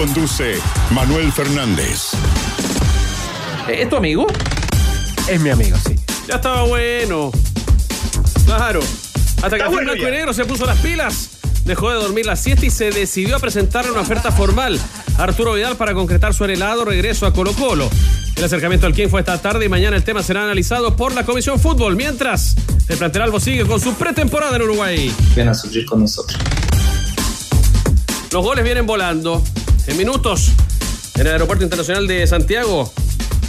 Conduce Manuel Fernández. ¿Es tu amigo? Es mi amigo, sí. Ya estaba bueno. Claro. Hasta que bueno Blanco y. Negro se puso las pilas. Dejó de dormir la siesta y se decidió a presentarle una oferta formal a Arturo Vidal para concretar su anhelado regreso a Colo Colo. El acercamiento al King fue esta tarde y mañana el tema será analizado por la Comisión Fútbol. Mientras, el plantel Albo sigue con su pretemporada en Uruguay. vienen a sufrir con nosotros. Los goles vienen volando. En minutos, en el Aeropuerto Internacional de Santiago,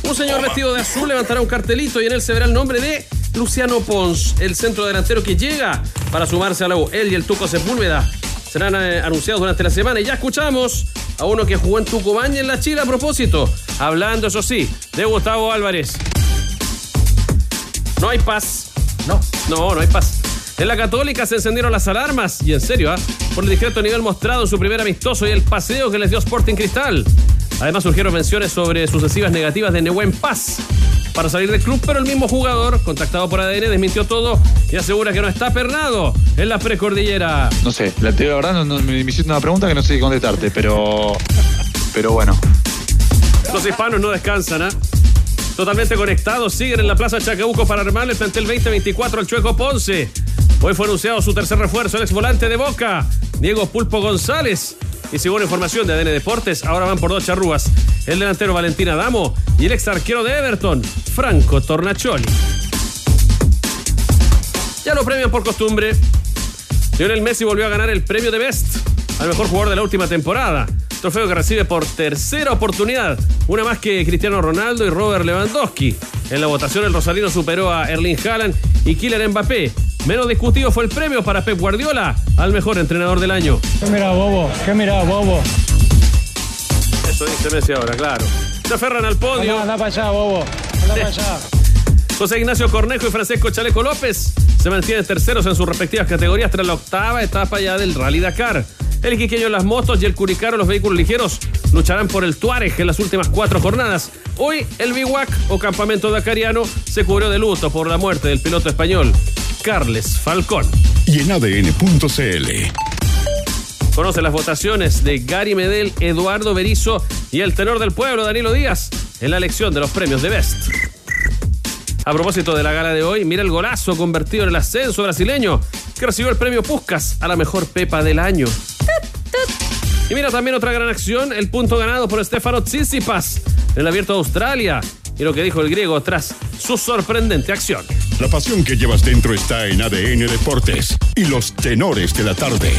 un señor vestido de azul levantará un cartelito y en él se verá el nombre de Luciano Pons, el centro delantero que llega para sumarse a la U. Él y el Tuco Sepúlveda serán eh, anunciados durante la semana. Y ya escuchamos a uno que jugó en Tucumán y en la Chile a propósito, hablando, eso sí, de Gustavo Álvarez. No hay paz. No. No, no hay paz. En la Católica se encendieron las alarmas, y en serio, ¿ah? por el discreto nivel mostrado en su primer amistoso y el paseo que les dio Sporting Cristal. Además surgieron menciones sobre sucesivas negativas de Nehuen Paz para salir del club, pero el mismo jugador, contactado por ADN, desmintió todo y asegura que no está pernado en la precordillera. No sé, la, te la verdad, no- no- me, me hiciste una pregunta que no sé qué contestarte, pero. Pero bueno. Los hispanos no descansan, ¿ah? Totalmente conectados, siguen en la Plaza Chacabuco para armarle el plantel 2024 al Chueco Ponce. Hoy fue anunciado su tercer refuerzo, el ex volante de Boca, Diego Pulpo González. Y según información de ADN Deportes, ahora van por dos charrúas. El delantero Valentín Adamo y el ex arquero de Everton, Franco Tornacholi. Ya lo premian por costumbre. Lionel Messi volvió a ganar el premio de Best al mejor jugador de la última temporada. Trofeo que recibe por tercera oportunidad, una más que Cristiano Ronaldo y Robert Lewandowski. En la votación el Rosalino superó a Erling Haaland y Kylian Mbappé. Menos discutido fue el premio para Pep Guardiola al mejor entrenador del año. ¿Qué mira, bobo? ¿Qué mira, bobo? Eso dice Messi ahora, claro. Se aferran al podio. Anda, anda para allá, bobo. Anda para allá. José Ignacio Cornejo y Francisco Chaleco López se mantienen terceros en sus respectivas categorías tras la octava etapa ya del Rally Dakar. El Iquiqueño en las motos y el Curicaro en los vehículos ligeros lucharán por el Tuareg en las últimas cuatro jornadas. Hoy el Biwak o campamento dakariano se cubrió de luto por la muerte del piloto español Carles Falcón. Y en ADN.cl. Conoce las votaciones de Gary Medel, Eduardo Berizo y el tenor del pueblo, Danilo Díaz, en la elección de los premios de Best. A propósito de la gala de hoy, mira el golazo convertido en el ascenso brasileño que recibió el premio Puskas a la mejor pepa del año. Y mira también otra gran acción, el punto ganado por Stefano Tsitsipas en el Abierto de Australia y lo que dijo el griego tras su sorprendente acción. La pasión que llevas dentro está en ADN Deportes y los tenores de la tarde.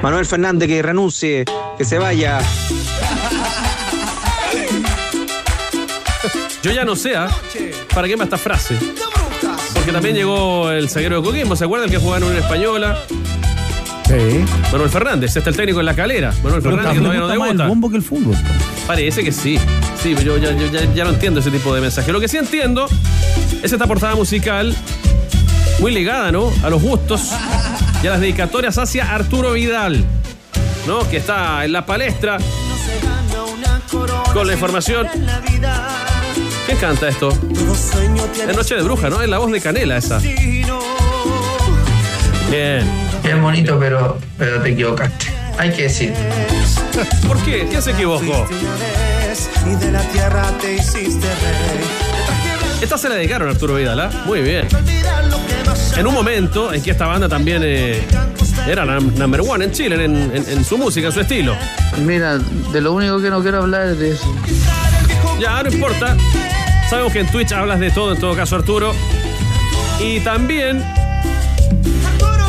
Manuel Fernández que renuncie, que se vaya. Yo ya no sé ¿ah? para qué va esta frase. Porque también llegó el zaguero de Coquimbo, ¿se acuerdan que jugaba en una española? Sí. Manuel Fernández, está el técnico en la calera. Manuel Pero Fernández que me todavía no más el debuta. bombo que el fútbol. Parece que sí. Sí, pero yo ya, yo ya- ya no entiendo ese tipo de mensaje. Lo que sí entiendo es esta portada musical muy ligada, ¿no? A los gustos y a las dedicatorias hacia Arturo Vidal, ¿no? Que está en la palestra con la información. ¿Quién canta esto? Es Noche de Bruja, ¿no? Es la voz de Canela esa. Bien. Es bonito, pero, pero te equivocaste. Hay que decir. ¿Por qué? ¿Quién se equivocó? Esta se la dedicaron a Arturo Vidal, ¿ah? Muy bien. En un momento en que esta banda también eh, era la number one en Chile, en, en- en su música, en su estilo. Mira, de lo único que no quiero hablar es de eso. Ya, no importa. Sabemos que en Twitch hablas de todo, en todo caso, Arturo. Y también,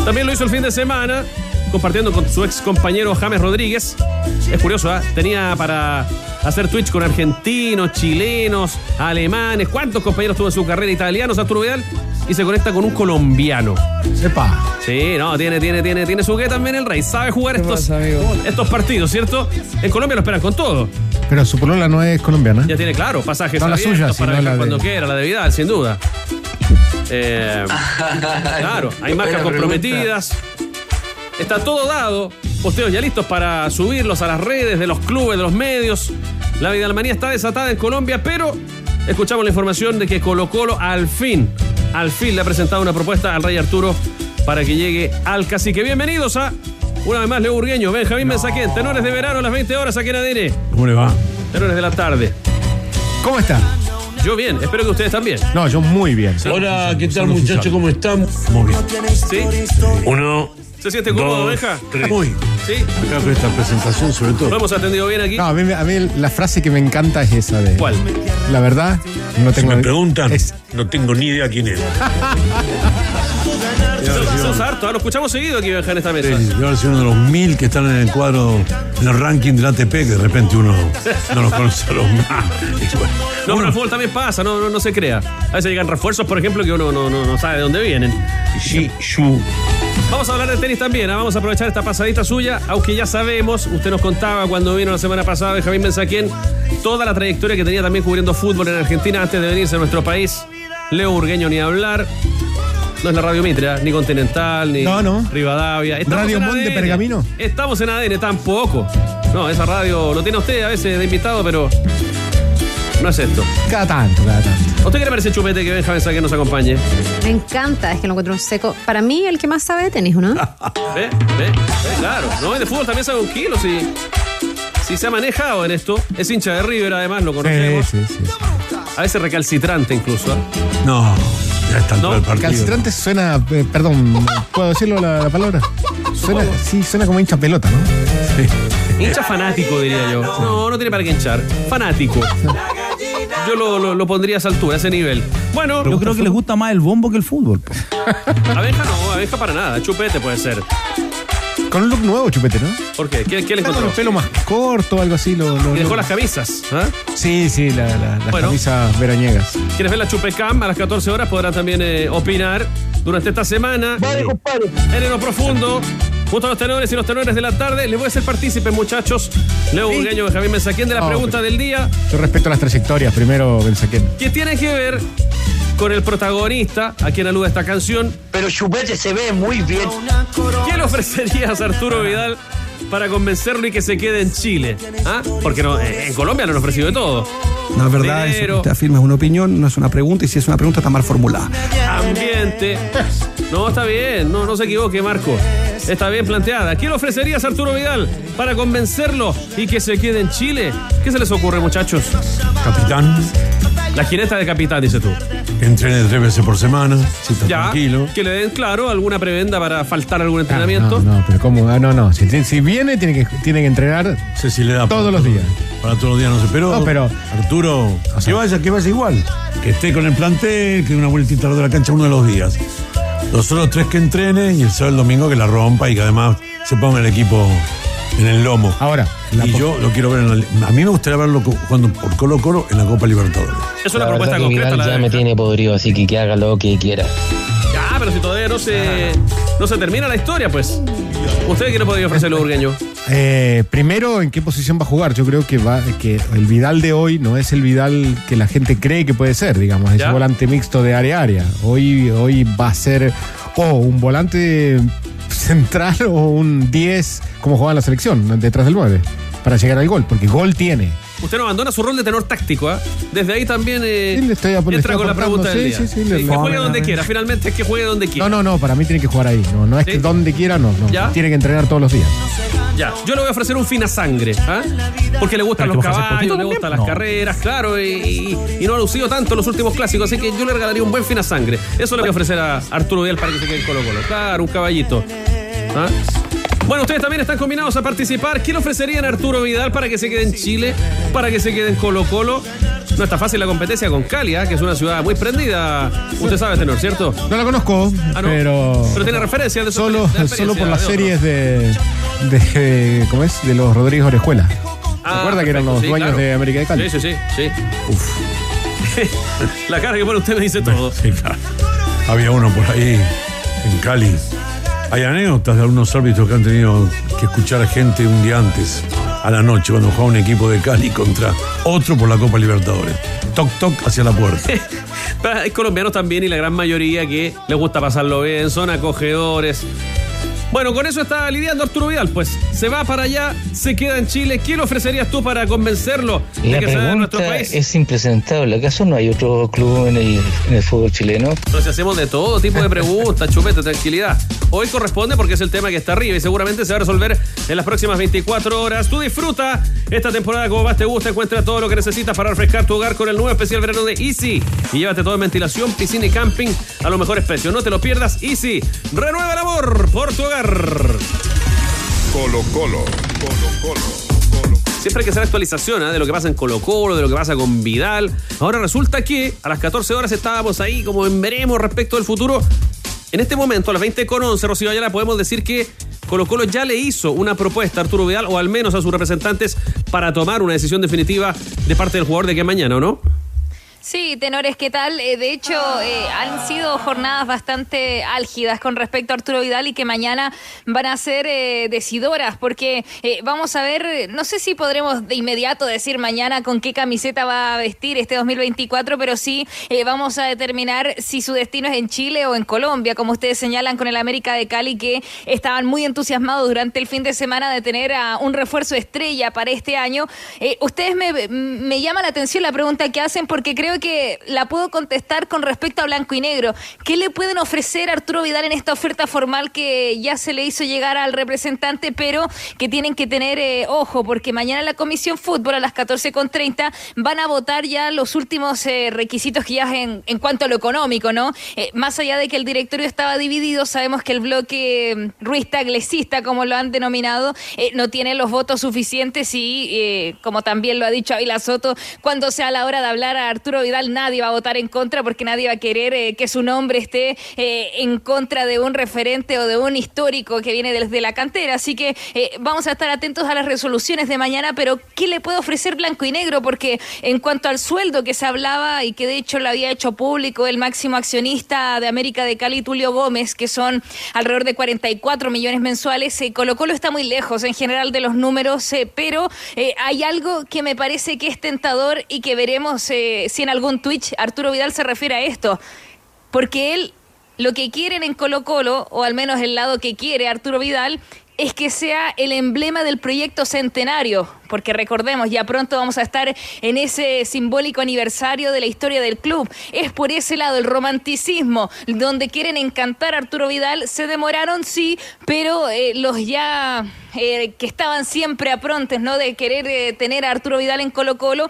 también lo hizo el fin de semana, compartiendo con su ex compañero James Rodríguez. Es curioso, ¿ah? Tenía para hacer Twitch con argentinos, chilenos, alemanes. ¿Cuántos compañeros tuvo en su carrera italianos, Arturo Vidal? Y se conecta con un colombiano. Sepa. Sí, no, tiene, tiene, tiene, tiene su qué también el rey. Sabe jugar estos, pasa, estos partidos, ¿cierto? En Colombia lo esperan con todo. Pero su polola no es colombiana. Ya tiene claro, pasajes No la suya, para sino viajar la de- cuando quiera, la de Vidal, sin duda. Eh, claro, hay marcas comprometidas. Está todo dado. Posteos ya listos para subirlos a las redes de los clubes, de los medios. La Vidalmanía está desatada en Colombia, pero escuchamos la información de que Colo Colo al fin, al fin le ha presentado una propuesta al Rey Arturo para que llegue al cacique. Bienvenidos a, una vez más, Leo Burgueño, Benjamín Mensaquén, tenores de verano a las 20 horas aquí en ADN, ¿Cómo le va? tenores de la tarde. ¿Cómo está? Yo bien, espero que ustedes también. No, yo muy bien. Hola, ¿qué tal muchachos? ¿Cómo están? Muy bien. ¿Sí? Uno, ¿Se siente cómodo, tres. Muy. ¿Sí? Acá con esta presentación sobre ¿Lo todo. hemos atendido bien aquí? No, a mí, a mí la frase que me encanta es esa de. ¿Cuál? La verdad, no Si tengo. me preguntan, es- no tengo ni idea quién es. Usa harto, ¿ah? lo escuchamos seguido aquí, en esta mesa. Sí, Yo ahora soy uno de los mil que están en el cuadro, en el ranking del ATP, que de repente uno no los conoce a los más. Bueno, No, pero el fútbol también pasa, no, no, no se crea. A veces llegan refuerzos, por ejemplo, que uno no, no, no sabe de dónde vienen. Xi Shu. Vamos a hablar de tenis también, ¿ah? vamos a aprovechar esta pasadita suya, aunque ya sabemos, usted nos contaba cuando vino la semana pasada Benjamín Mensaquén, toda la trayectoria que tenía también cubriendo fútbol en Argentina antes de venirse a nuestro país. Leo Burgueño ni hablar. No es la Radio Mitra, ni Continental, ni No, no. Rivadavia. Estamos ¿Radio ADN. Pergamino? Estamos en ADN tampoco. No, esa radio lo tiene usted a veces de invitado, pero no es esto. Cada tanto, cada tanto. ¿A usted qué le parece chupete que Benjamín Mensaquén nos acompañe? Me encanta, es que lo encuentro un seco. Para mí, el que más sabe de tenis, ¿no? ¿Ve? ¿Ve? ¿Ve? Claro. No, y de fútbol también sabe un kilo, si, si se ha manejado en esto. Es hincha de River, además, lo Sí, conocemos. sí, sí. A veces recalcitrante incluso. ¿eh? No, ya está No, el partido. Calcitrante suena. eh, perdón, ¿puedo decirlo la, la palabra? Suena, sí, suena como hincha pelota, ¿no? Hincha fanático, diría yo. No, no tiene para qué hinchar. Fanático. Yo lo, lo- lo pondría a esa altura, a ese nivel. Bueno, Yo creo que les gusta más el bombo que el fútbol. po. abeja no, abeja para nada. Chupete puede ser. Con un look nuevo, chupete, ¿no? ¿Por qué? ¿Qué, qué le Está con encontró? el pelo más corto, algo así. Lo, lo- Y dejó lo- las camisas. ¿ah? Sí, sí, la- la- las Bueno. camisas veraniegas. Quienes ven la Chupecam a las 14 horas podrán también eh, opinar durante esta semana. En lo profundo, junto a los tenores y los tenores de la tarde, les voy a hacer partícipes, muchachos. Leo Burgueño, Benjamín Mensaquén, de la Ah, pregunta del día, Yo respeto las trayectorias. Primero, Benzaquén. que tiene que ver con el protagonista, a quien alude esta canción. Pero Chupete se ve muy bien. ¿Qué le ofrecerías a Arturo Vidal para convencerlo y que se quede en Chile? ¿Ah? Porque no, eh, en Colombia le han ofrecido de todo. No es verdad, eso que Dinero. usted afirma es una opinión, no es una pregunta, y si es una pregunta está mal formulada. Ambiente. No, está bien, no, no se equivoque, Marco. Está bien planteada. ¿Qué le ofrecerías a Arturo Vidal para convencerlo y que se quede en Chile? ¿Qué se les ocurre, muchachos? Capitán, La jineta de capitán, dice tú. entrene tres veces por semana, si está Ya, tranquilo. que le den, claro, alguna prebenda para faltar algún Ah, entrenamiento. no, no, pero ¿cómo? Ah, no, no. Si, si viene, tiene que, tiene que entrenar. No sé si le da Todos los días. Para todos los días, no sé. Pero, No, pero- Arturo, que vaya, que vaya igual. Que esté con el plantel, que dé una vueltita alrededor de la cancha uno de los días. Los otros tres que entrenen y el sábado el domingo que la rompa y que además se ponga el equipo en el lomo. Ahora, la y yo lo quiero ver en la. A mí me gustaría verlo jugando por Colo Colo en la Copa Libertadores. Es una La propuesta concreta. Vidal La ya de me tiene podrido, así que que haga lo que quiera. Ya, pero si todavía no se, no se termina la historia, pues. ¿Usted qué le podría ofrecer a Burgueño? Eh, primero, ¿en qué posición va a jugar? Yo creo que va que el Vidal de hoy no es el Vidal que la gente cree que puede ser, digamos, ese ¿Ya? volante mixto de área a área. Hoy, hoy va a ser o un volante central o un 10, como jugaba en la selección, detrás del 9, para llegar al gol, porque gol tiene. Usted no abandona su rol de tenor táctico, ¿ah? Desde ahí también eh, Sí, le estoy entra estoy con la pregunta del Sí, día. sí, sí, le- que le- juegue donde quiera, finalmente es que juegue donde quiera. No, no, no, para mí tiene que jugar ahí. No, no es ¿Sí? que donde quiera, no, no. ¿Ya? Tiene que entrenar todos los días. Ya, yo le voy a ofrecer un fina sangre, ¿ah? Porque le gustan los a caballos, le gustan las No. carreras, claro, y, y- y no ha lucido tanto en los últimos clásicos, así que yo le regalaría un buen fina sangre. Eso le voy a ofrecer a Arturo Vidal para que se quede en Colo Colo. Claro, un caballito. ¿Ah? Bueno, ustedes también están combinados a participar. ¿Qué le ofrecerían a Arturo Vidal para que se quede en Chile? Para que se quede en Colo Colo. No está fácil la competencia con Cali, ¿ah? que es una ciudad muy prendida. Usted sabe, tenor, ¿cierto? No la conozco, Ah, no. pero. Pero tiene referencias de su Solo, experiencia, solo por las series de, de. ¿Cómo es? De los Rodríguez Orejuela. ¿Se Ah, acuerda que eran los sí, dueños claro. de América de Cali? Sí, sí, sí. sí. la cara que pone usted me dice todo. Sí, claro. Había uno por ahí en Cali. Hay anécdotas de algunos árbitros que han tenido que escuchar a gente un día antes a la noche cuando jugaba un equipo de Cali contra otro por la Copa Libertadores. Toc, toc hacia la puerta. Hay colombianos también y la gran mayoría que les gusta pasarlo bien, son acogedores. Bueno, con eso está lidiando Arturo Vidal, pues se va para allá, se queda en Chile. ¿Qué le ofrecerías tú para convencerlo de La que se vaya a nuestro país? es impresentable. ¿Acaso no hay otro club en el, en el fútbol chileno? Entonces hacemos de todo tipo de preguntas, chupete, tranquilidad. Hoy corresponde porque es el tema que está arriba y seguramente se va a resolver en las próximas 24 horas. Tú disfruta esta temporada como más te gusta. Encuentra todo lo que necesitas para refrescar tu hogar con el nuevo especial verano de Easy. Y llévate todo en ventilación, piscina y camping a los mejores precios. No te lo pierdas. Easy. Renueva el amor por tu hogar. Colo Colo. Colo Colo. Siempre hay que hacer actualización ¿eh? de lo que pasa en Colo Colo, de lo que pasa con Vidal. Ahora resulta que a las 14 horas estábamos ahí como en veremos respecto del futuro. En este momento, a las 20 con 11, Rocío Ayala, podemos decir que Colo Colo ya le hizo una propuesta a Arturo Vidal, o al menos a sus representantes, para tomar una decisión definitiva de parte del jugador de que mañana, ¿o no? Sí, tenores, ¿qué tal? Eh, de hecho, eh, han sido jornadas bastante álgidas con respecto a Arturo Vidal y que mañana van a ser eh, decidoras, porque vamos a ver, no sé si podremos de inmediato decir mañana con qué camiseta va a vestir este 2024, pero sí vamos a determinar si su destino es en Chile o en Colombia, como ustedes señalan con el América de Cali, que estaban muy entusiasmados durante el fin de semana de tener a un refuerzo estrella para este año. Ustedes me, me llama la atención la pregunta que hacen porque creo que la puedo contestar con respecto a Blanco y Negro. ¿Qué le pueden ofrecer a Arturo Vidal en esta oferta formal que ya se le hizo llegar al representante, pero que tienen que tener eh, ojo, porque mañana la Comisión Fútbol a las 14.30 van a votar ya los últimos eh, requisitos que ya en, en cuanto a lo económico, ¿no? Eh, más allá de que el directorio estaba dividido, sabemos que el bloque mm, Ruiz Taglesista, como lo han denominado, no tiene los votos suficientes y, como también lo ha dicho Ávila Soto, cuando sea la hora de hablar a Arturo Vidal, nadie va a votar en contra porque nadie va a querer eh, que su nombre esté eh, en contra de un referente o de un histórico que viene desde la cantera. Así que eh, vamos a estar atentos a las resoluciones de mañana, pero ¿qué le puede ofrecer Blanco y Negro? Porque en cuanto al sueldo que se hablaba y que de hecho lo había hecho público el máximo accionista de América de Cali, Tulio Gómez, que son alrededor de 44 millones mensuales, Colo Colo está muy lejos en general de los números, pero hay algo que me parece que es tentador y que veremos si en algún Twitch Arturo Vidal se refiere a esto, porque él lo que quieren en Colo Colo, o al menos el lado que quiere Arturo Vidal, es que sea el emblema del proyecto centenario, porque recordemos, ya pronto vamos a estar en ese simbólico aniversario de la historia del club. Es por ese lado el romanticismo, donde quieren encantar a Arturo Vidal. Se demoraron, sí, pero eh, los ya eh, que estaban siempre a prontes, ¿no? De querer eh, tener a Arturo Vidal en Colo Colo,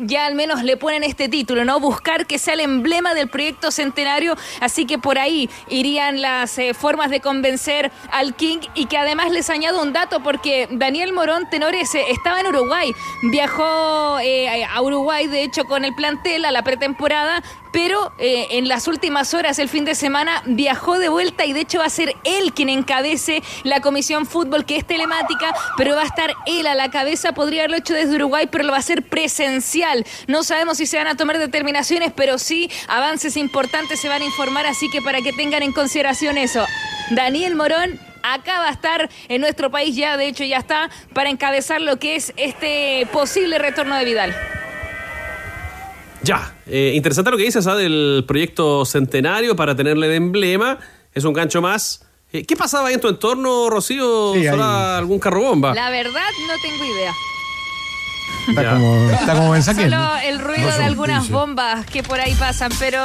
ya al menos le ponen este título, ¿no? Buscar que sea el emblema del proyecto centenario. Así que por ahí irían las formas de convencer al King y que además les añado un dato porque Daniel Morón Tenores eh, estaba en Uruguay, viajó eh, a Uruguay de hecho con el plantel a la pretemporada, pero eh, en las últimas horas, el fin de semana, viajó de vuelta y de hecho va a ser él quien encabece la comisión fútbol que es telemática, pero va a estar él a la cabeza, podría haberlo hecho desde Uruguay, pero lo va a hacer presencial. No sabemos si se van a tomar determinaciones, pero sí avances importantes se van a informar, así que para que tengan en consideración eso. Daniel Morón acá va a estar en nuestro país ya, de hecho ya está, para encabezar lo que es este posible retorno de Vidal. Ya, eh, interesante lo que dices ¿ah? del proyecto centenario para tenerle de emblema. Es un gancho más. Eh, ¿Qué pasaba ahí en tu entorno, Rocío? Sí, ¿Solo ahí. algún carro bomba? La verdad no tengo idea. Está Ya. como, está como mensaje. Solo el ruido de algunas bombas que por ahí pasan, pero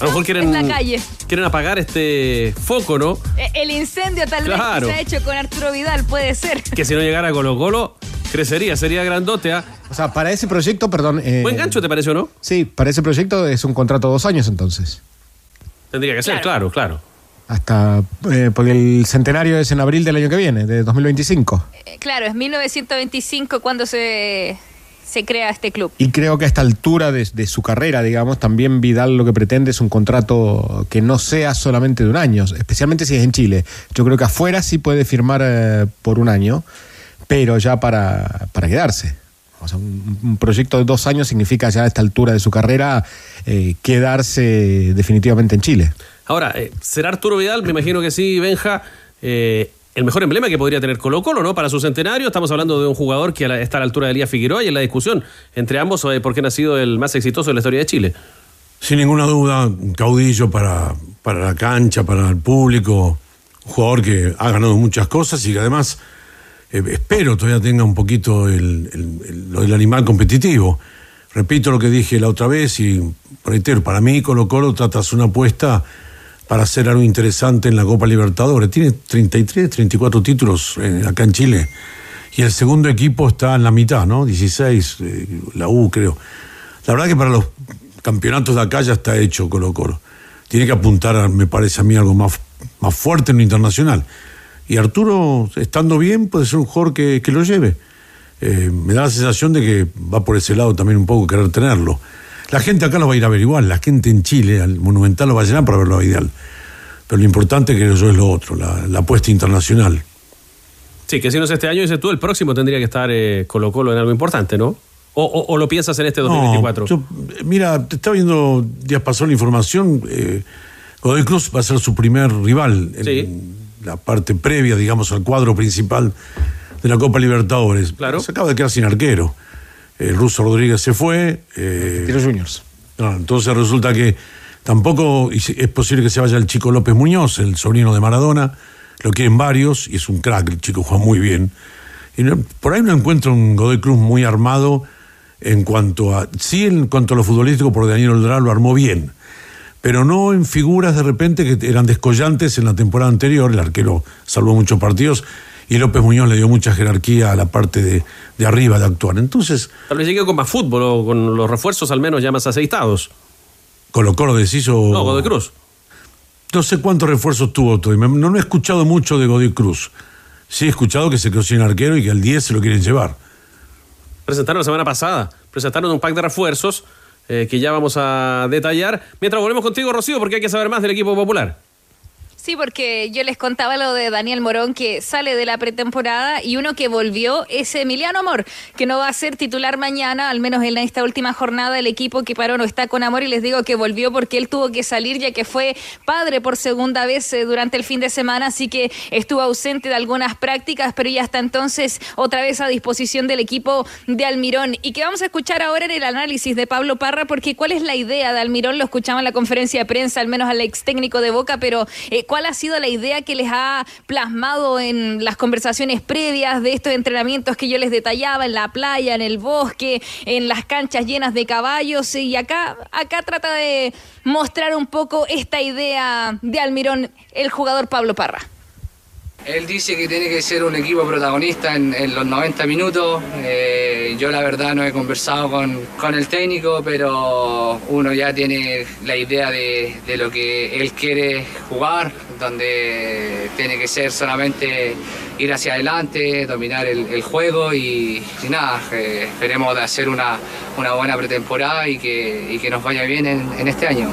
A lo mejor quieren, es la calle. quieren apagar este foco, ¿no? eh, el incendio tal Claro. vez que se ha hecho con Arturo Vidal, puede ser. Que si no llegara Colo Colo, crecería, sería grandote. ¿ah? O sea, para ese proyecto, perdón. eh, Buen gancho, ¿te pareció, no? Sí, para ese proyecto es un contrato de dos años entonces. Tendría que ser, claro, claro. Hasta. eh, porque el centenario es en abril del año que viene, de 2025. Eh, claro, es 1925 cuando se, se crea este club. Y creo que a esta altura de, de su carrera, digamos, también Vidal lo que pretende es un contrato que no sea solamente de un año, especialmente si es en Chile. Yo creo que afuera sí puede firmar eh, por un año, pero ya para, para quedarse. O sea, un, un proyecto de dos años significa ya a esta altura de su carrera eh, quedarse definitivamente en Chile. Ahora, eh, ¿será Arturo Vidal? Me imagino que sí, Benja. Eh, el mejor emblema que podría tener Colo Colo, ¿no? Para su centenario, estamos hablando de un jugador que está a la altura de Elías Figueroa y en la discusión entre ambos eh, por quién ha sido el más exitoso de la historia de Chile. Sin ninguna duda, caudillo para, para la cancha, para el público, un jugador que ha ganado muchas cosas y que además eh, espero todavía tenga un poquito el, el- el- del animal competitivo. Repito lo que dije la otra vez y reitero, para mí Colo Colo trata de hacer una apuesta para hacer algo interesante en la Copa Libertadores. Tiene 33, 34 títulos eh, acá en Chile. Y el segundo equipo está en la mitad, ¿no? 16, eh, la U creo. La verdad que para los campeonatos de acá ya está hecho Colo Colo. Tiene que apuntar, me parece a mí, algo más, más fuerte en lo internacional. Y Arturo, estando bien, puede ser un jugador que, que lo lleve. Eh, me da la sensación de que va por ese lado también un poco querer tenerlo. La gente acá lo va a ir a ver igual, la gente en Chile, al Monumental lo va a llenar para verlo a Vidal. Pero lo importante creo yo es lo otro, la, la apuesta internacional. Sí, que si no es este año, dices tú, el próximo tendría que estar eh, Colo Colo en algo importante, ¿no? O, o- o lo piensas en este 2024. No, yo, mira, te estaba viendo, días pasó la información, eh, Godoy Cruz va a ser su primer rival en la parte previa, digamos, al cuadro principal de la Copa Libertadores. Claro. Se acaba de quedar sin arquero. El ruso Rodríguez se fue. Eh, Tiro Juniors. no, entonces resulta que tampoco es posible que se vaya el chico López Muñoz, el sobrino de Maradona. Lo quieren varios y es un crack, el chico juega muy bien. Y no- por ahí no encuentro un Godoy Cruz muy armado en cuanto a. Sí, en cuanto a lo futbolístico, porque Daniel Oldrá lo armó bien. Pero no en figuras de repente que eran descollantes en la temporada anterior. El arquero salvó muchos partidos y López Muñoz le dio mucha jerarquía a la parte de, de arriba de actuar. Entonces, Tal vez llegue con más fútbol o con los refuerzos al menos ya más aceitados. Colo Colo decís o. No, Godoy Cruz. No sé cuántos refuerzos tuvo todavía. No, no he escuchado mucho de Godoy Cruz. Sí he escuchado que se quedó sin arquero y que al 10 se lo quieren llevar. Presentaron la semana pasada, presentaron un pack de refuerzos eh, que ya vamos a detallar. Mientras volvemos contigo, Rocío, porque hay que saber más del equipo popular. Sí, porque yo les contaba lo de Daniel Morón que sale de la pretemporada y uno que volvió es Emiliano Amor, que no va a ser titular mañana, al menos en esta última jornada el equipo que paró no está con Amor y les digo que volvió porque él tuvo que salir ya que fue padre por segunda vez eh, durante el fin de semana, así que estuvo ausente de algunas prácticas, pero ya hasta entonces otra vez a disposición del equipo de Almirón. Y que vamos a escuchar ahora en el análisis de Pablo Parra, porque cuál es la idea de Almirón, lo escuchamos en la conferencia de prensa, al menos al ex técnico de Boca, pero eh, ¿cuál ha sido la idea que les ha plasmado en las conversaciones previas de estos entrenamientos que yo les detallaba en la playa, en el bosque, en las canchas llenas de caballos? Y acá, acá trata de mostrar un poco esta idea de Almirón, el jugador Pablo Parra. Él dice que tiene que ser un equipo protagonista en, los 90 minutos. Eh, yo la verdad no he conversado con, con el técnico, pero uno ya tiene la idea de, de lo que él quiere jugar, donde tiene que ser solamente ir hacia adelante, dominar el, juego y, nada, eh, esperemos de hacer una, una buena pretemporada y que, que nos vaya bien en, en este año.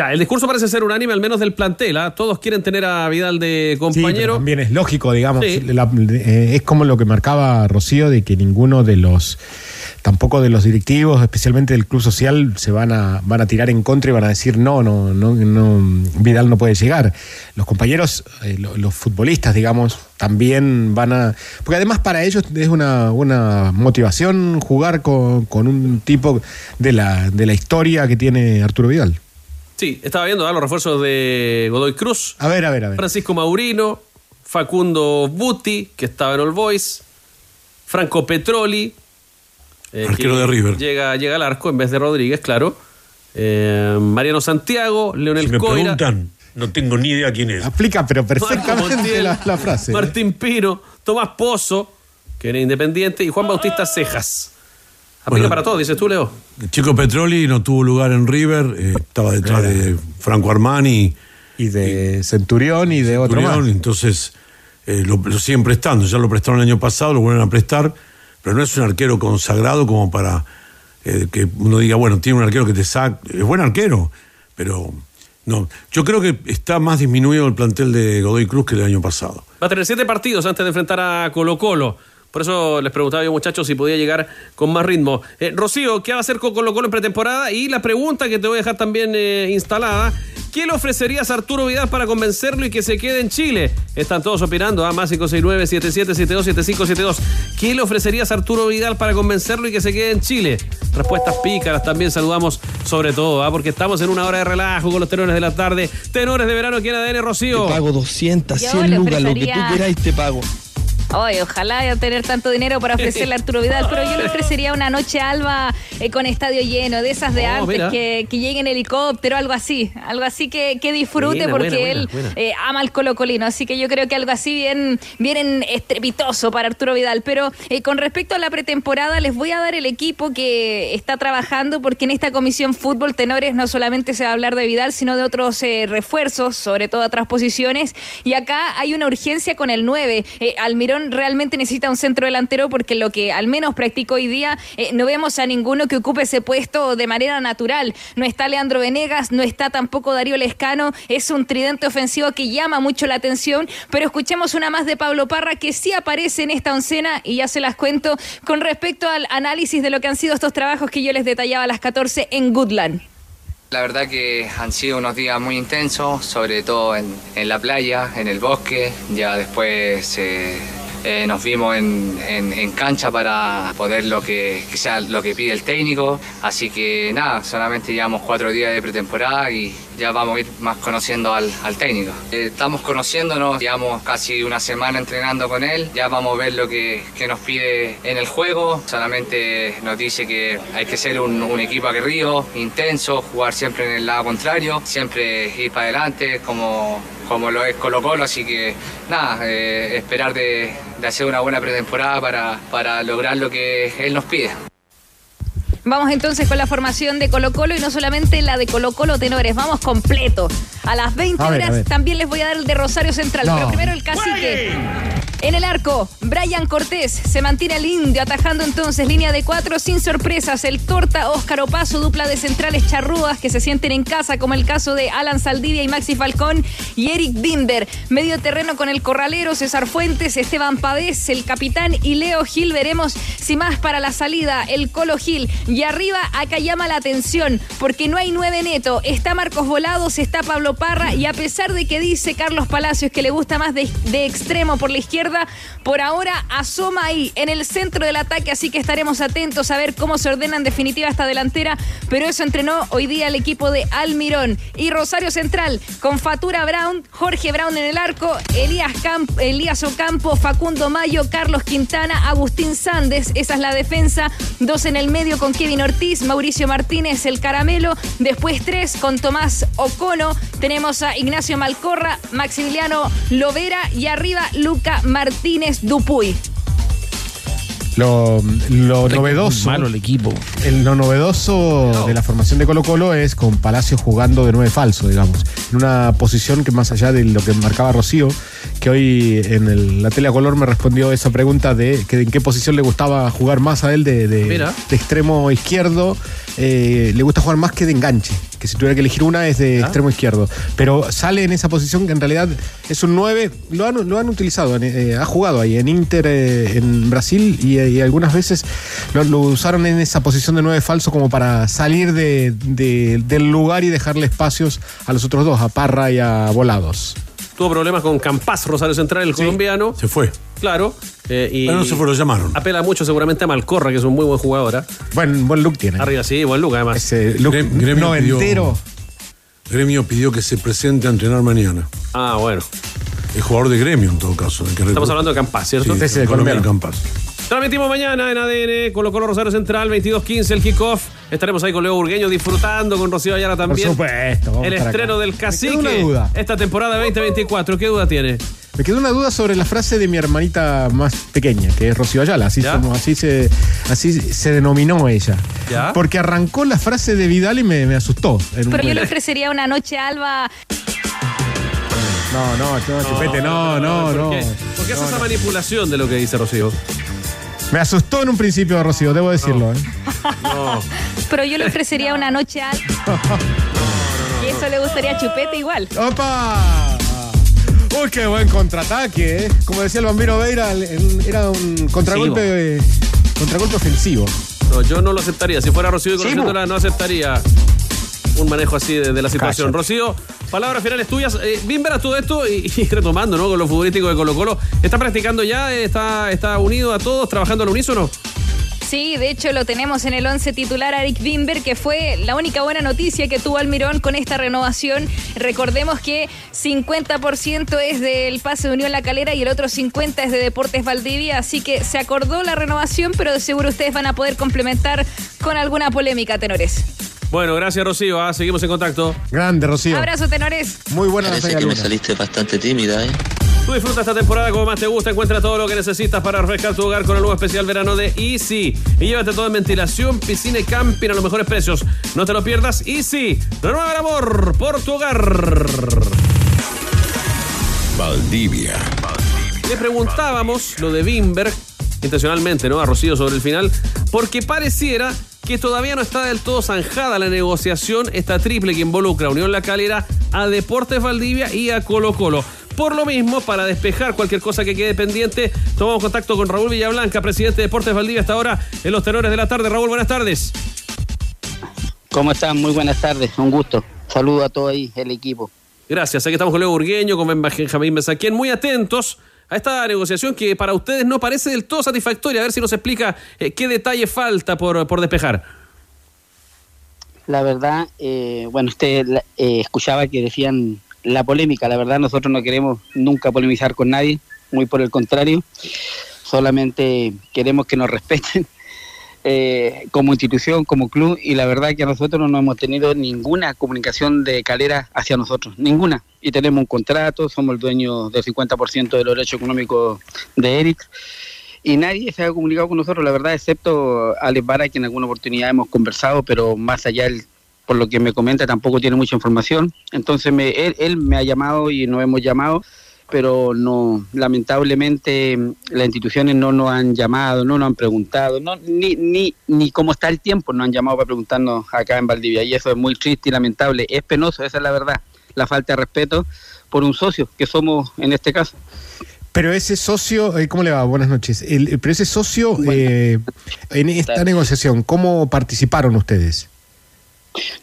Ya, el discurso parece ser unánime, al menos del plantel. ¿ah? Todos quieren tener a Vidal de Sí, pero compañero. también es lógico, digamos. Sí. la- eh, es como lo que marcaba Rocío de que ninguno de los, tampoco de los directivos, especialmente del club social, se van a, van a tirar en contra y van a decir no, no, no, no Vidal no puede llegar. Los compañeros, eh, lo- los futbolistas, digamos, también van a. Porque además para ellos es una, una motivación jugar con, con un tipo de la, de la historia que tiene Arturo Vidal. Sí, estaba viendo ¿ah? los refuerzos de Godoy Cruz. A ver, a ver, a ver. Francisco Maurino, Facundo Buti, que estaba en All Boys, Franco Petroli, eh, Arquero que de River. Llega, llega al arco en vez de Rodríguez, claro. Eh, Mariano Santiago, Leonel Si me Coira, preguntan, no tengo ni idea quién es. Aplica, pero perfectamente Montiel, la, la frase. ¿eh? Martín Pino, Tomás Pozo, que era independiente, y Juan Bautista Cejas. Aplica Bueno. para todos, dices tú, Leo. El chico Petroli no tuvo lugar en River, eh, estaba detrás de Franco Armani. Y de Centurión y de otro Centurión, más. entonces eh, lo, lo siguen prestando. Ya lo prestaron el año pasado, lo vuelven a prestar, pero no es un arquero consagrado como para eh, que uno diga, bueno, tiene un arquero que te saca. Es buen arquero, pero no. Yo creo que está más disminuido el plantel de Godoy Cruz que el año pasado. Va a tener siete partidos antes de enfrentar a Colo Colo. Por eso les preguntaba yo, muchachos, si podía llegar con más ritmo. Eh, Rocío, ¿qué va a hacer con Colo Colo en pretemporada? Y la pregunta que te voy a dejar también eh, instalada. ¿Qué le ofrecerías a Arturo Vidal para convencerlo y que se quede en Chile? Están todos opinando, ¿ah? más 569-7772-7572. ¿Qué le ofrecerías a Arturo Vidal para convencerlo y que se quede en Chile? Respuestas pícaras también saludamos sobre todo, ¿ah? porque estamos en una hora de relajo con los tenores de la tarde. Tenores de verano aquí en ADN, Rocío. Te pago 200, Yo 100 le lucas, lo que tú queráis te pago. Ay, ojalá tener tanto dinero para ofrecerle a Arturo Vidal, pero yo le ofrecería una noche alba eh, con estadio lleno, de esas de Oh, antes, que, que llegue en helicóptero, algo así, algo así que, que disfrute Buena, porque buena, él buena, eh, ama al colocolino, así que yo creo que algo así bien, bien estrepitoso para Arturo Vidal. Pero eh, con respecto a la pretemporada, les voy a dar el equipo que está trabajando, porque en esta comisión fútbol tenores no solamente se va a hablar de Vidal, sino de otros refuerzos, sobre todo a otras posiciones. Y acá hay una urgencia con el 9. Eh, Realmente necesita un centro delantero porque lo que al menos practicó hoy día, eh, no vemos a ninguno que ocupe ese puesto de manera natural. No está Leandro Venegas, no está tampoco Darío Lescano. Es un tridente ofensivo que llama mucho la atención. Pero escuchemos una más de Pablo Parra que sí aparece en esta oncena y ya se las cuento con respecto al análisis de lo que han sido estos trabajos que yo les detallaba a las 14 en Goodland. La verdad que han sido unos días muy intensos, sobre todo en, en la playa, en el bosque. Ya después eh, eh, nos vimos en, en- en cancha para poder lo que, que sea lo que pide el técnico. Así que nada, solamente llevamos cuatro días de pretemporada y ya vamos a ir más conociendo al, al técnico. Eh, estamos conociéndonos, llevamos casi una semana entrenando con él. Ya vamos a ver lo que, que nos pide en el juego. Solamente nos dice que hay que ser un, un equipo aguerrido, intenso, jugar siempre en el lado contrario, siempre ir para adelante como, como lo es Colo Colo. Así que nada, eh, esperar de, hacer una buena pretemporada para, para lograr lo que él nos pide. Vamos entonces con la formación de Colo Colo y no solamente la de Colo Colo Tenores, vamos completo. A las 20 A ver, a horas también les voy a dar el de Rosario Central, No. pero primero el cacique. En el arco, Brian Cortés se mantiene el indio, atajando entonces línea de cuatro sin sorpresas. El Torta, Óscar Opaso, dupla de centrales charrúas que se sienten en casa, como el caso de Alan Saldivia y Maxi Falcón y Eric Binder. Medio terreno con el Corralero, César Fuentes, Esteban Pavés, el capitán y Leo Gil. Veremos si más para la salida, el Colo Gil. Y arriba, acá llama la atención, porque no hay nueve neto. Está Marcos Volados, está Pablo Parra, y a pesar de que dice Carlos Palacios que le gusta más de, extremo por la izquierda, por ahora asoma ahí en el centro del ataque, así que estaremos atentos a ver cómo se ordena en definitiva esta delantera. Pero eso entrenó hoy día el equipo de Almirón. Y Rosario Central con Fatura Brown, Jorge Brown en el arco, Elías, Elías Ocampo, Facundo Mayo, Carlos Quintana, Agustín Sández. Esa es la defensa. Dos en el medio con Kevin Ortiz, Mauricio Martínez, el Caramelo. Después tres con Tomás Ocono. Tenemos a Ignacio Malcorra, Maximiliano Lovera y arriba Luca Martínez Dupuy. Lo, lo novedoso. malo el equipo. El, lo novedoso de la formación de Colo Colo es con Palacio jugando de nueve falso, digamos. En una posición que más allá de lo que marcaba Rocío, que hoy en el- la tele a color me respondió esa pregunta de que en qué posición le gustaba jugar más a él de, de extremo izquierdo. Eh, le gusta jugar más que de enganche. Que si tuviera que elegir una es de Ah. extremo izquierdo. Pero sale en esa posición que en realidad es un 9. Lo han, lo han utilizado, eh, ha jugado ahí en Inter, eh, en Brasil y, eh, y algunas veces lo, lo usaron en esa posición de 9 falso como para salir de- de- del lugar y dejarle espacios a los otros dos, a Parra y a Volados. Tuvo problemas con Campas, Rosario Central, el colombiano. Se fue. Claro. Eh, y Pero no se fue, lo llamaron. Apela mucho seguramente a Malcorra, que es un muy buen jugador. ¿ah? Buen, buen look tiene. Arriba sí, buen look además. Ese look Grem- Gremio noventero. Gremio pidió que se presente a entrenar mañana. Ah, bueno. Es jugador de gremio en todo caso. que Estamos hablando de Campas, ¿cierto? Sí, Ese de Colombia colombiano. Campas. Transmitimos mañana en ADN, Colo Colo Rosario Central, 22-15 el kickoff. Estaremos ahí con Leo Burgueño disfrutando con Rocío Ayala Por también. supuesto. vamos El a estar estreno acá. del Me quedó cacique. una duda. Esta temporada 2024. ¿Qué duda tiene? Me quedó una duda sobre la frase de mi hermanita más pequeña, que es Rocío Ayala. Así, somos- así, se, así se denominó ella. ¿Ya? Porque arrancó la frase de Vidal y me, me asustó. en un Pero yo le ofrecería una noche alba No, no, no, chupete, no, no, ¿por no. qué? ¿Por qué hace esa manipulación de lo que dice Rocío? Me asustó en un principio, Rocío, debo decirlo. ¿eh? No. Pero yo le ofrecería una noche alba. Y eso le gustaría a Chupete igual. ¡Opa! Uy, qué buen contraataque, ¿eh? Como decía el bambino Veira, era un contragolpe, eh, contragolpe ofensivo. No, yo no lo aceptaría. Si fuera Rocío y conociéndola, no aceptaría un manejo así de, de la situación. Cállate. Rocío, palabras finales tuyas. Eh, bien verás todo esto y, y retomando, ¿no? Con lo futbolístico de Colo Colo. ¿Está practicando ya? ¿Está, está unido a todos, trabajando al unísono? Sí, de hecho lo tenemos en el 11 titular a Eric Bimber, que fue la única buena noticia que tuvo Almirón con esta renovación. Recordemos que 50% es del pase de Unión La Calera y el otro 50% es de Deportes Valdivia, así que se acordó la renovación, pero de seguro ustedes van a poder complementar con alguna polémica, tenores. Bueno, gracias, Rocío. ah, Seguimos en contacto. Grande, Rocío. Abrazo, tenores. Muy buena la Parece media que me saliste bastante tímida, ¿eh? Tú disfruta esta temporada como más te gusta. Encuentra todo lo que necesitas para refrescar tu hogar con el nuevo especial verano de Easy. Y llévate todo en ventilación, piscina y camping a los mejores precios. No te lo pierdas. Easy. Renueva el amor por tu hogar. Valdivia. Le preguntábamos lo de Bimberg, intencionalmente, ¿no? A Rocío sobre el final, porque pareciera que todavía no está del todo zanjada la negociación, esta triple que involucra a Unión La Calera, a Deportes Valdivia y a Colo Colo. Por lo mismo, para despejar cualquier cosa que quede pendiente, tomamos contacto con Raúl Villablanca, presidente de Deportes Valdivia, hasta ahora en los tenores de la tarde. Raúl, buenas tardes. ¿Cómo están? Muy buenas tardes, un gusto. Saludo a todo ahí, el equipo. Gracias. Aquí estamos con Leo Burgueño, con Benjamín Besaquien, muy atentos a esta negociación que para ustedes no parece del todo satisfactoria. A ver si nos explica eh, qué detalle falta por, por despejar. La verdad, eh, bueno, usted eh, escuchaba que decían la polémica. La verdad, nosotros no queremos nunca polemizar con nadie, muy por el contrario. Solamente queremos que nos respeten eh, como institución, como club, y la verdad que nosotros no hemos tenido ninguna comunicación de Calera hacia nosotros, ninguna. Y tenemos un contrato, somos el dueño del 50% de los derechos económicos de Eric. Y nadie se ha comunicado con nosotros, la verdad, excepto Alex Vara, que en alguna oportunidad hemos conversado, pero más allá, él, por lo que me comenta, tampoco tiene mucha información. Entonces, me, él, él me ha llamado y nos hemos llamado, pero no, lamentablemente las instituciones no nos han llamado, no nos han preguntado, no, ni, ni, ni cómo está el tiempo nos han llamado para preguntarnos acá en Valdivia. Y eso es muy triste y lamentable, es penoso, esa es la verdad, la falta de respeto por un socio, que somos en este caso. Pero ese socio, eh, ¿cómo le va? Buenas noches. El- el- pero ese socio, eh, en esta negociación, ¿cómo participaron ustedes?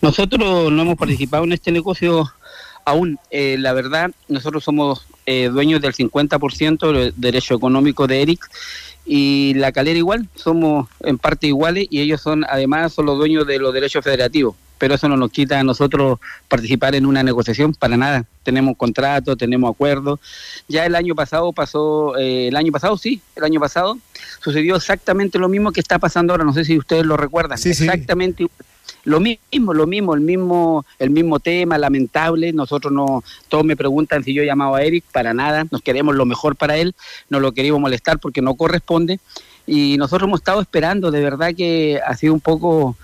Nosotros no hemos participado en este negocio aún. Eh, la verdad, nosotros somos eh, dueños del 50% del derecho económico de Eric y la calera igual, somos en parte iguales y ellos son además son los dueños de los derechos federativos. Pero eso no nos quita a nosotros participar en una negociación para nada. Tenemos contrato, tenemos acuerdos. Ya el año pasado pasó, eh, el año pasado sí, el año pasado sucedió exactamente lo mismo que está pasando ahora. No sé si ustedes lo recuerdan. exactamente igual. Lo mismo, lo mismo, el mismo, el mismo tema, lamentable. Nosotros no, todos me preguntan si yo he llamado a Eric, para nada. Nos queremos lo mejor para él, no lo queríamos molestar porque no corresponde. Y nosotros hemos estado esperando, de verdad que ha sido un poco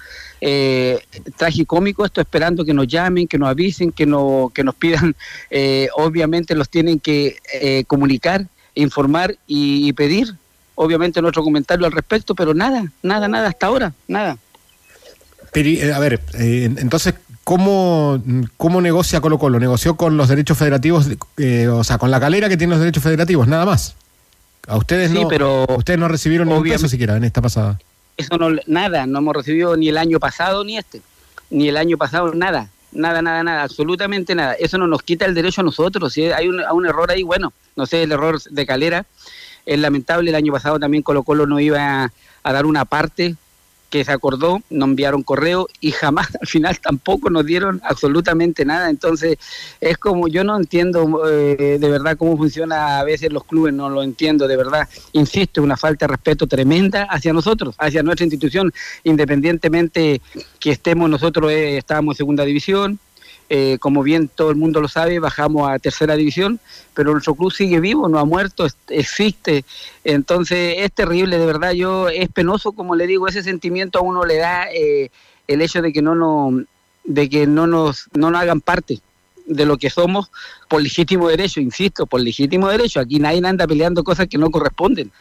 eh, tragicómico esto, esperando que nos llamen, que nos avisen, que, no, que nos pidan. Eh, obviamente los tienen que eh, comunicar, informar y, y pedir, obviamente, nuestro comentario al respecto, pero nada, nada, nada, hasta ahora, nada. Pero, eh, a ver, eh, entonces, ¿cómo, ¿cómo negocia Colo Colo? ¿Negoció con los derechos federativos, eh, o sea, con la calera que tiene los derechos federativos, nada más? A ustedes Sí, no, pero ustedes no recibieron ni un obviamente- peso siquiera en esta pasada. Eso no, nada, no hemos recibido ni el año pasado ni este, ni el año pasado nada, nada, nada, nada, absolutamente nada. Eso no nos quita el derecho a nosotros. Si hay un, un error ahí, bueno, no sé, el error de Calera es lamentable. El año pasado también Colo Colo no iba a, a dar una parte que se acordó, nos enviaron correo y jamás al final tampoco nos dieron absolutamente nada. Entonces es como, yo no entiendo eh, de verdad cómo funciona a veces los clubes, no lo entiendo de verdad. Insisto, una falta de respeto tremenda hacia nosotros, hacia nuestra institución, independientemente que estemos nosotros, eh, estábamos en segunda división. Eh, como bien todo el mundo lo sabe, bajamos a tercera división, pero nuestro club sigue vivo, no ha muerto, existe. Entonces es terrible, de verdad, yo es penoso, como le digo, ese sentimiento a uno le da eh, el hecho de que no nos, de que no nos, no nos hagan parte de lo que somos por legítimo derecho, insisto, por legítimo derecho. Aquí nadie anda peleando cosas que no corresponden.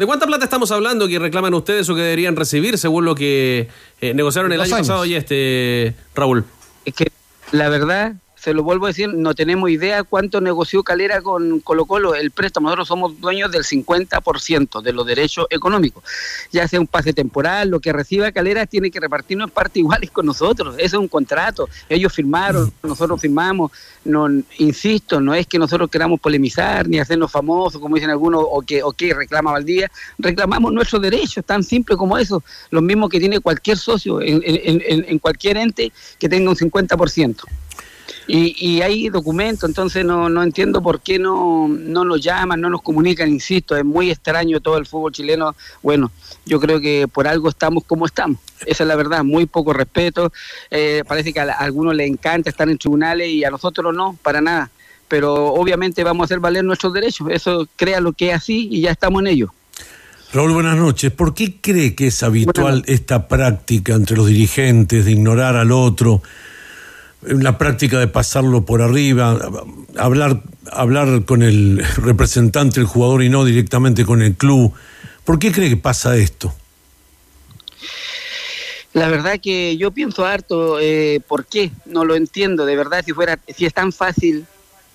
¿De cuánta plata estamos hablando que reclaman ustedes o que deberían recibir según lo que eh, negociaron el año años. pasado y este, Raúl? Es que la verdad, se lo vuelvo a decir, no tenemos idea cuánto negoció Calera con Colo Colo el préstamo. Nosotros somos dueños del 50% de los derechos económicos. Ya sea un pase temporal, lo que reciba Calera tiene que repartirnos en parte iguales con nosotros. Eso es un contrato. Ellos firmaron, nosotros firmamos. No, insisto, no es que nosotros queramos polemizar ni hacernos famosos, como dicen algunos, o que, o que reclama Valdivia. Reclamamos nuestros derechos, tan simple como eso. Lo mismo que tiene cualquier socio en- en- en cualquier ente que tenga un 50%. Y, y hay documentos, entonces no, no entiendo por qué no, no nos llaman, no nos comunican, insisto, es muy extraño todo el fútbol chileno. Bueno, yo creo que por algo estamos como estamos, esa es la verdad, muy poco respeto. Eh, parece que a, algunos les encanta estar en tribunales y a nosotros no, para nada. Pero obviamente vamos a hacer valer nuestros derechos, eso crea lo que es así y ya estamos en ello. Raúl, buenas noches. ¿Por qué cree que es habitual esta práctica entre los dirigentes de ignorar al otro, la práctica de pasarlo por arriba, hablar, hablar con el representante del jugador y no directamente con el club? ¿Por qué cree que pasa esto? La verdad que yo pienso harto, eh, ¿por qué? No lo entiendo, de verdad, si fuera, si es tan fácil,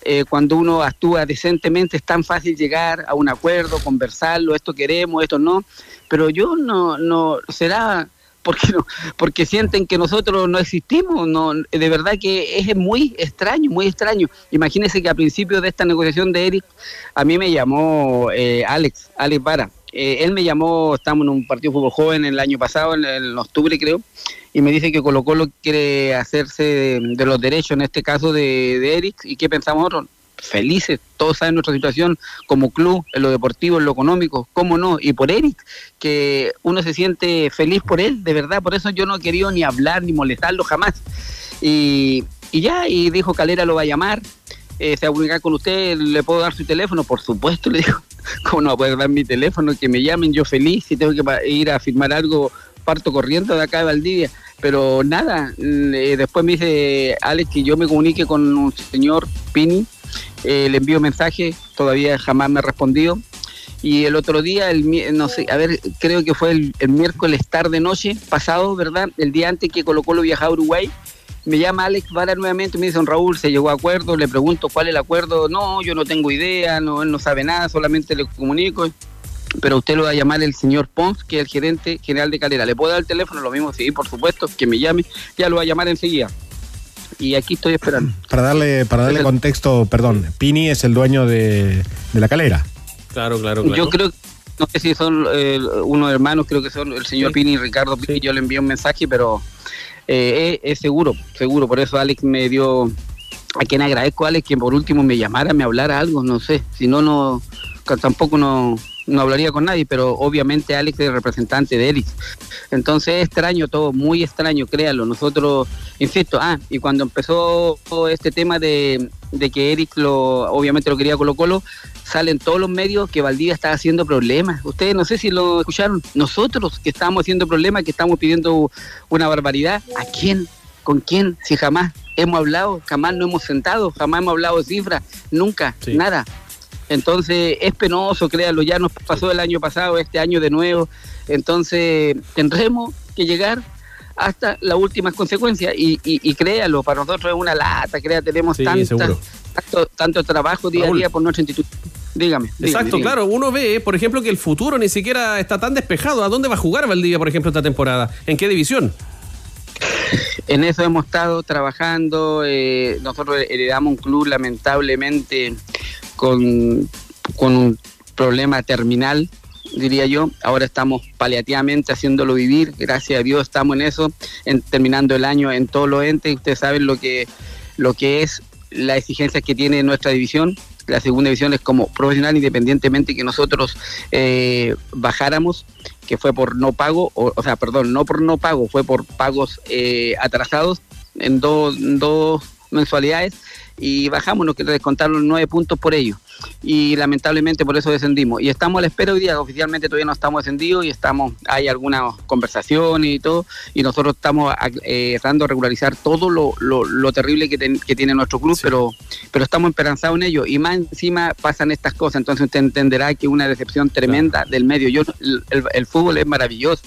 eh, cuando uno actúa decentemente, es tan fácil llegar a un acuerdo, conversarlo, esto queremos, esto no, pero yo no, no, será porque no, porque sienten que nosotros no existimos, no, de verdad que es muy extraño, muy extraño. Imagínense que al principio de esta negociación de Eric, a mí me llamó eh, Alex, Alex Vara, eh, él me llamó, estamos en un partido de fútbol joven el año pasado, en, octubre creo, y me dice que Colo Colo quiere hacerse de, de los derechos, en este caso de, de Eric, y qué pensamos nosotros. Felices, todos saben nuestra situación como club, en lo deportivo, en lo económico, cómo no, y por Eric, que uno se siente feliz por él, de verdad, por eso yo no he querido ni hablar ni molestarlo jamás. Y, y ya, y dijo Calera lo va a llamar, eh, se va a comunicar con usted, le puedo dar su teléfono, por supuesto, le digo, ¿cómo no va a poder dar mi teléfono? Que me llamen, yo feliz, si tengo que ir a firmar algo, parto corriendo de acá de Valdivia. Pero nada, eh, después me dice Alex que yo me comunique con un señor Pini, eh, le envío mensaje, todavía jamás me ha respondido. Y el otro día, el, no sé, a ver, creo que fue el, el miércoles tarde noche pasado, ¿verdad? El día antes que Colo Colo viajaba a Uruguay, me llama Alex Vara nuevamente, me dice, don Raúl, se llegó a acuerdo, le pregunto cuál es el acuerdo, no, yo no tengo idea, no, él no sabe nada, solamente le comunico, pero usted lo va a llamar el señor Pons, que es el gerente general de Calera, ¿le puedo dar el teléfono? Lo mismo, sí, por supuesto, que me llame, ya lo va a llamar enseguida. Y aquí estoy esperando. Para darle, para darle contexto, perdón, Pini es el dueño de, de la calera. Claro, claro, claro. Yo creo, no sé si son eh, unos hermanos, creo que son el señor Pini y Ricardo Pini, yo le envié un mensaje, pero eh, es, es seguro, seguro, por eso Alex me dio, a quien agradezco Alex que por último me llamara, me hablara algo, no sé, si no, no, tampoco no, no hablaría con nadie, pero obviamente Alex es el representante de Eric. Entonces es extraño todo, muy extraño, créanlo. Nosotros, insisto, ah, y cuando empezó todo este tema de, de que Eric lo, obviamente lo quería Colo Colo, salen todos los medios que Valdivia está haciendo problemas. Ustedes no sé si lo escucharon, nosotros que estamos haciendo problemas, que estamos pidiendo una barbaridad, ¿a quién? ¿Con quién? Si jamás hemos hablado, jamás no hemos sentado, jamás hemos hablado de cifras, nunca, nada. Entonces es penoso, créanlo, ya nos pasó el año pasado, este año de nuevo. Entonces tendremos que llegar hasta las últimas consecuencias y, y, y créalo, para nosotros es una lata, crea, tenemos Sí, tanta- tanto, tanto trabajo día Raúl. a día por nuestra institución. Dígame. dígame, Exacto, dígame. claro. Uno ve, por ejemplo, que el futuro ni siquiera está tan despejado. ¿A dónde va a jugar Valdivia, por ejemplo, esta temporada? ¿En qué división? En eso hemos estado trabajando. eh, nosotros heredamos un club lamentablemente con, con un problema terminal, diría yo. Ahora estamos paliativamente haciéndolo vivir. Gracias a Dios estamos en eso, terminando el año en todos los entes. Ustedes saben lo que, lo que es la exigencia que tiene nuestra división. La segunda división es como profesional, independientemente que nosotros eh, bajáramos, que fue por no pago, o, o sea, perdón, no por no pago, fue por pagos eh, atrasados en dos, dos mensualidades y bajamos, nos descontaron nueve puntos por ello. Y lamentablemente por eso descendimos. Y estamos a la espera hoy día, oficialmente todavía no estamos descendidos y estamos, hay algunas conversaciones y todo, y nosotros estamos eh, tratando de regularizar todo lo, lo, lo terrible que, ten- que tiene nuestro club, pero, pero estamos esperanzados en ello. Y más encima pasan estas cosas, entonces usted entenderá que una decepción tremenda del medio. Yo el, el- el fútbol es maravilloso.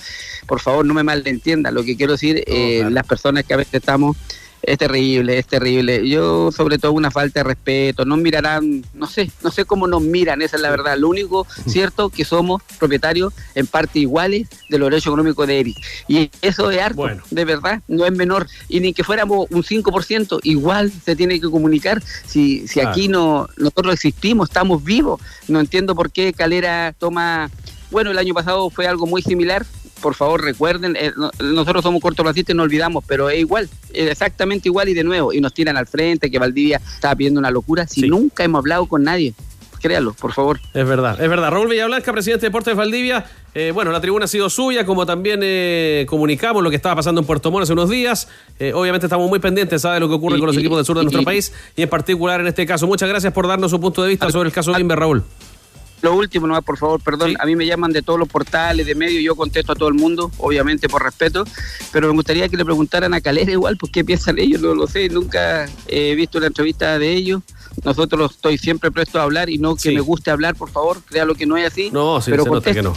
Por favor, no me malentienda. Lo que quiero decir, eh, las personas que a veces estamos Es terrible, es terrible. Yo, sobre todo, una falta de respeto. No mirarán, no sé, no sé cómo nos miran, esa es la verdad. Lo único cierto que somos propietarios en parte iguales de los derechos económicos de Eric. Y eso es harto, de verdad, no es menor. Y ni que fuéramos un 5%, igual se tiene que comunicar. Si, si aquí no nosotros existimos, estamos vivos. No entiendo por qué Calera toma. Bueno, el año pasado fue algo muy similar, por favor recuerden, eh, no- nosotros somos cortoplacistas y no olvidamos, pero es igual, exactamente igual y de nuevo, y nos tiran al frente, que Valdivia estaba pidiendo una locura, si nunca hemos hablado con nadie, créalo, por favor. Es verdad, es verdad. Raúl Villablanca, presidente de Deportes Valdivia. Eh, bueno, la tribuna ha sido suya, como también eh, comunicamos lo que estaba pasando en Puerto Montt hace unos días. Eh, obviamente estamos muy pendientes ¿sabe? de lo que ocurre con los equipos del sur de nuestro país y en particular en este caso. Muchas gracias por darnos su punto de vista sobre el caso Limber, Raúl. Lo último, nomás, por favor, perdón, a mí me llaman de todos los portales, de medios, yo contesto a todo el mundo, obviamente por respeto, pero me gustaría que le preguntaran a Calera igual, pues qué piensan ellos, no lo sé, nunca he visto una entrevista de ellos. Nosotros estoy siempre presto a hablar y no que me guste hablar, por favor, créalo que no es así. No, sí, pero se nota que no.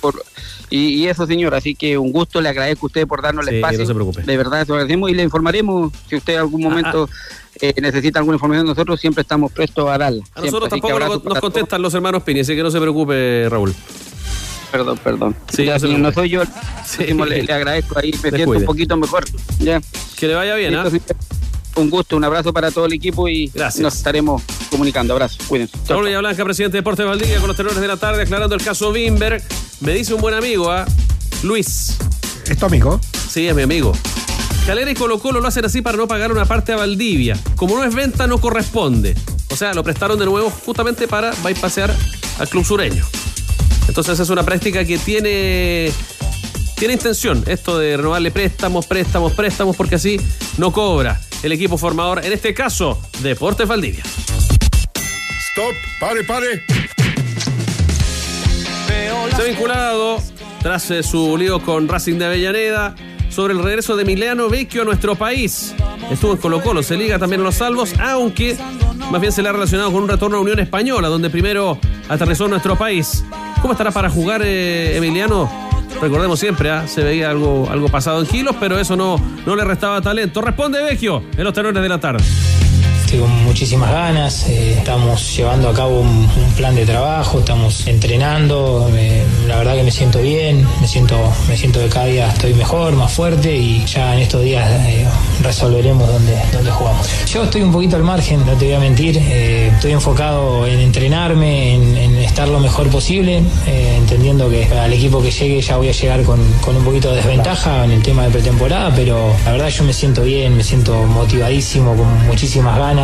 Por- y, y eso, señor, así que un gusto, le agradezco a usted por darnos el Sí, espacio. no se preocupe. De verdad, se lo agradecemos y le informaremos si usted en algún momento eh, necesita alguna información. Nosotros siempre estamos prestos a darla. A nosotros tampoco nos, nos para todos. contestan los hermanos Pini, así que no se preocupe, Raúl. Perdón, perdón. Sí, Ya, no se señor, no soy yo. Último, le, le agradezco ahí, me siento un poquito mejor. Ya. Que le vaya bien, ¿ah? Un gusto, un abrazo para todo el equipo y nos estaremos comunicando. Abrazo, cuídense. Raúl Villablanca, presidente de Deportes Valdivia, con los tenores de la tarde, aclarando el caso Bimberg. Me dice un buen amigo, ¿ah? Luis. ¿Es tu amigo? Sí, es mi amigo. Calera y Colo Colo lo hacen así para no pagar una parte a Valdivia. Como no es venta, no corresponde. O sea, lo prestaron de nuevo justamente para bypassear al club sureño. Entonces es una práctica que tiene, tiene intención, esto de renovarle préstamos, préstamos, préstamos, porque así no cobra el equipo formador, en este caso, Deportes Valdivia. Stop, pare, pare. Se ha vinculado, tras eh, su lío con Racing de Avellaneda, sobre el regreso de Emiliano Vecchio a nuestro país. Estuvo en Colo Colo, se liga también a los salvos, aunque más bien se le ha relacionado con un retorno a Unión Española, donde primero aterrizó en nuestro país. ¿Cómo estará para jugar eh, Emiliano? Recordemos siempre, ¿ah? se veía algo, algo pasado en kilos, pero eso no, no le restaba talento. Responde Vecchio en los tenores de la tarde. Estoy con muchísimas ganas, eh, estamos llevando a cabo un, plan de trabajo, estamos entrenando, la verdad que me siento bien, me siento, me siento que cada día estoy mejor, más fuerte y ya en estos días eh, resolveremos dónde, dónde jugamos. Yo estoy un poquito al margen, no te voy a mentir, eh, estoy enfocado en entrenarme, en, estar lo mejor posible, entendiendo que al equipo que llegue ya voy a llegar con, con un poquito de desventaja en el tema de pretemporada, pero la verdad yo me siento bien, me siento motivadísimo, con muchísimas ganas.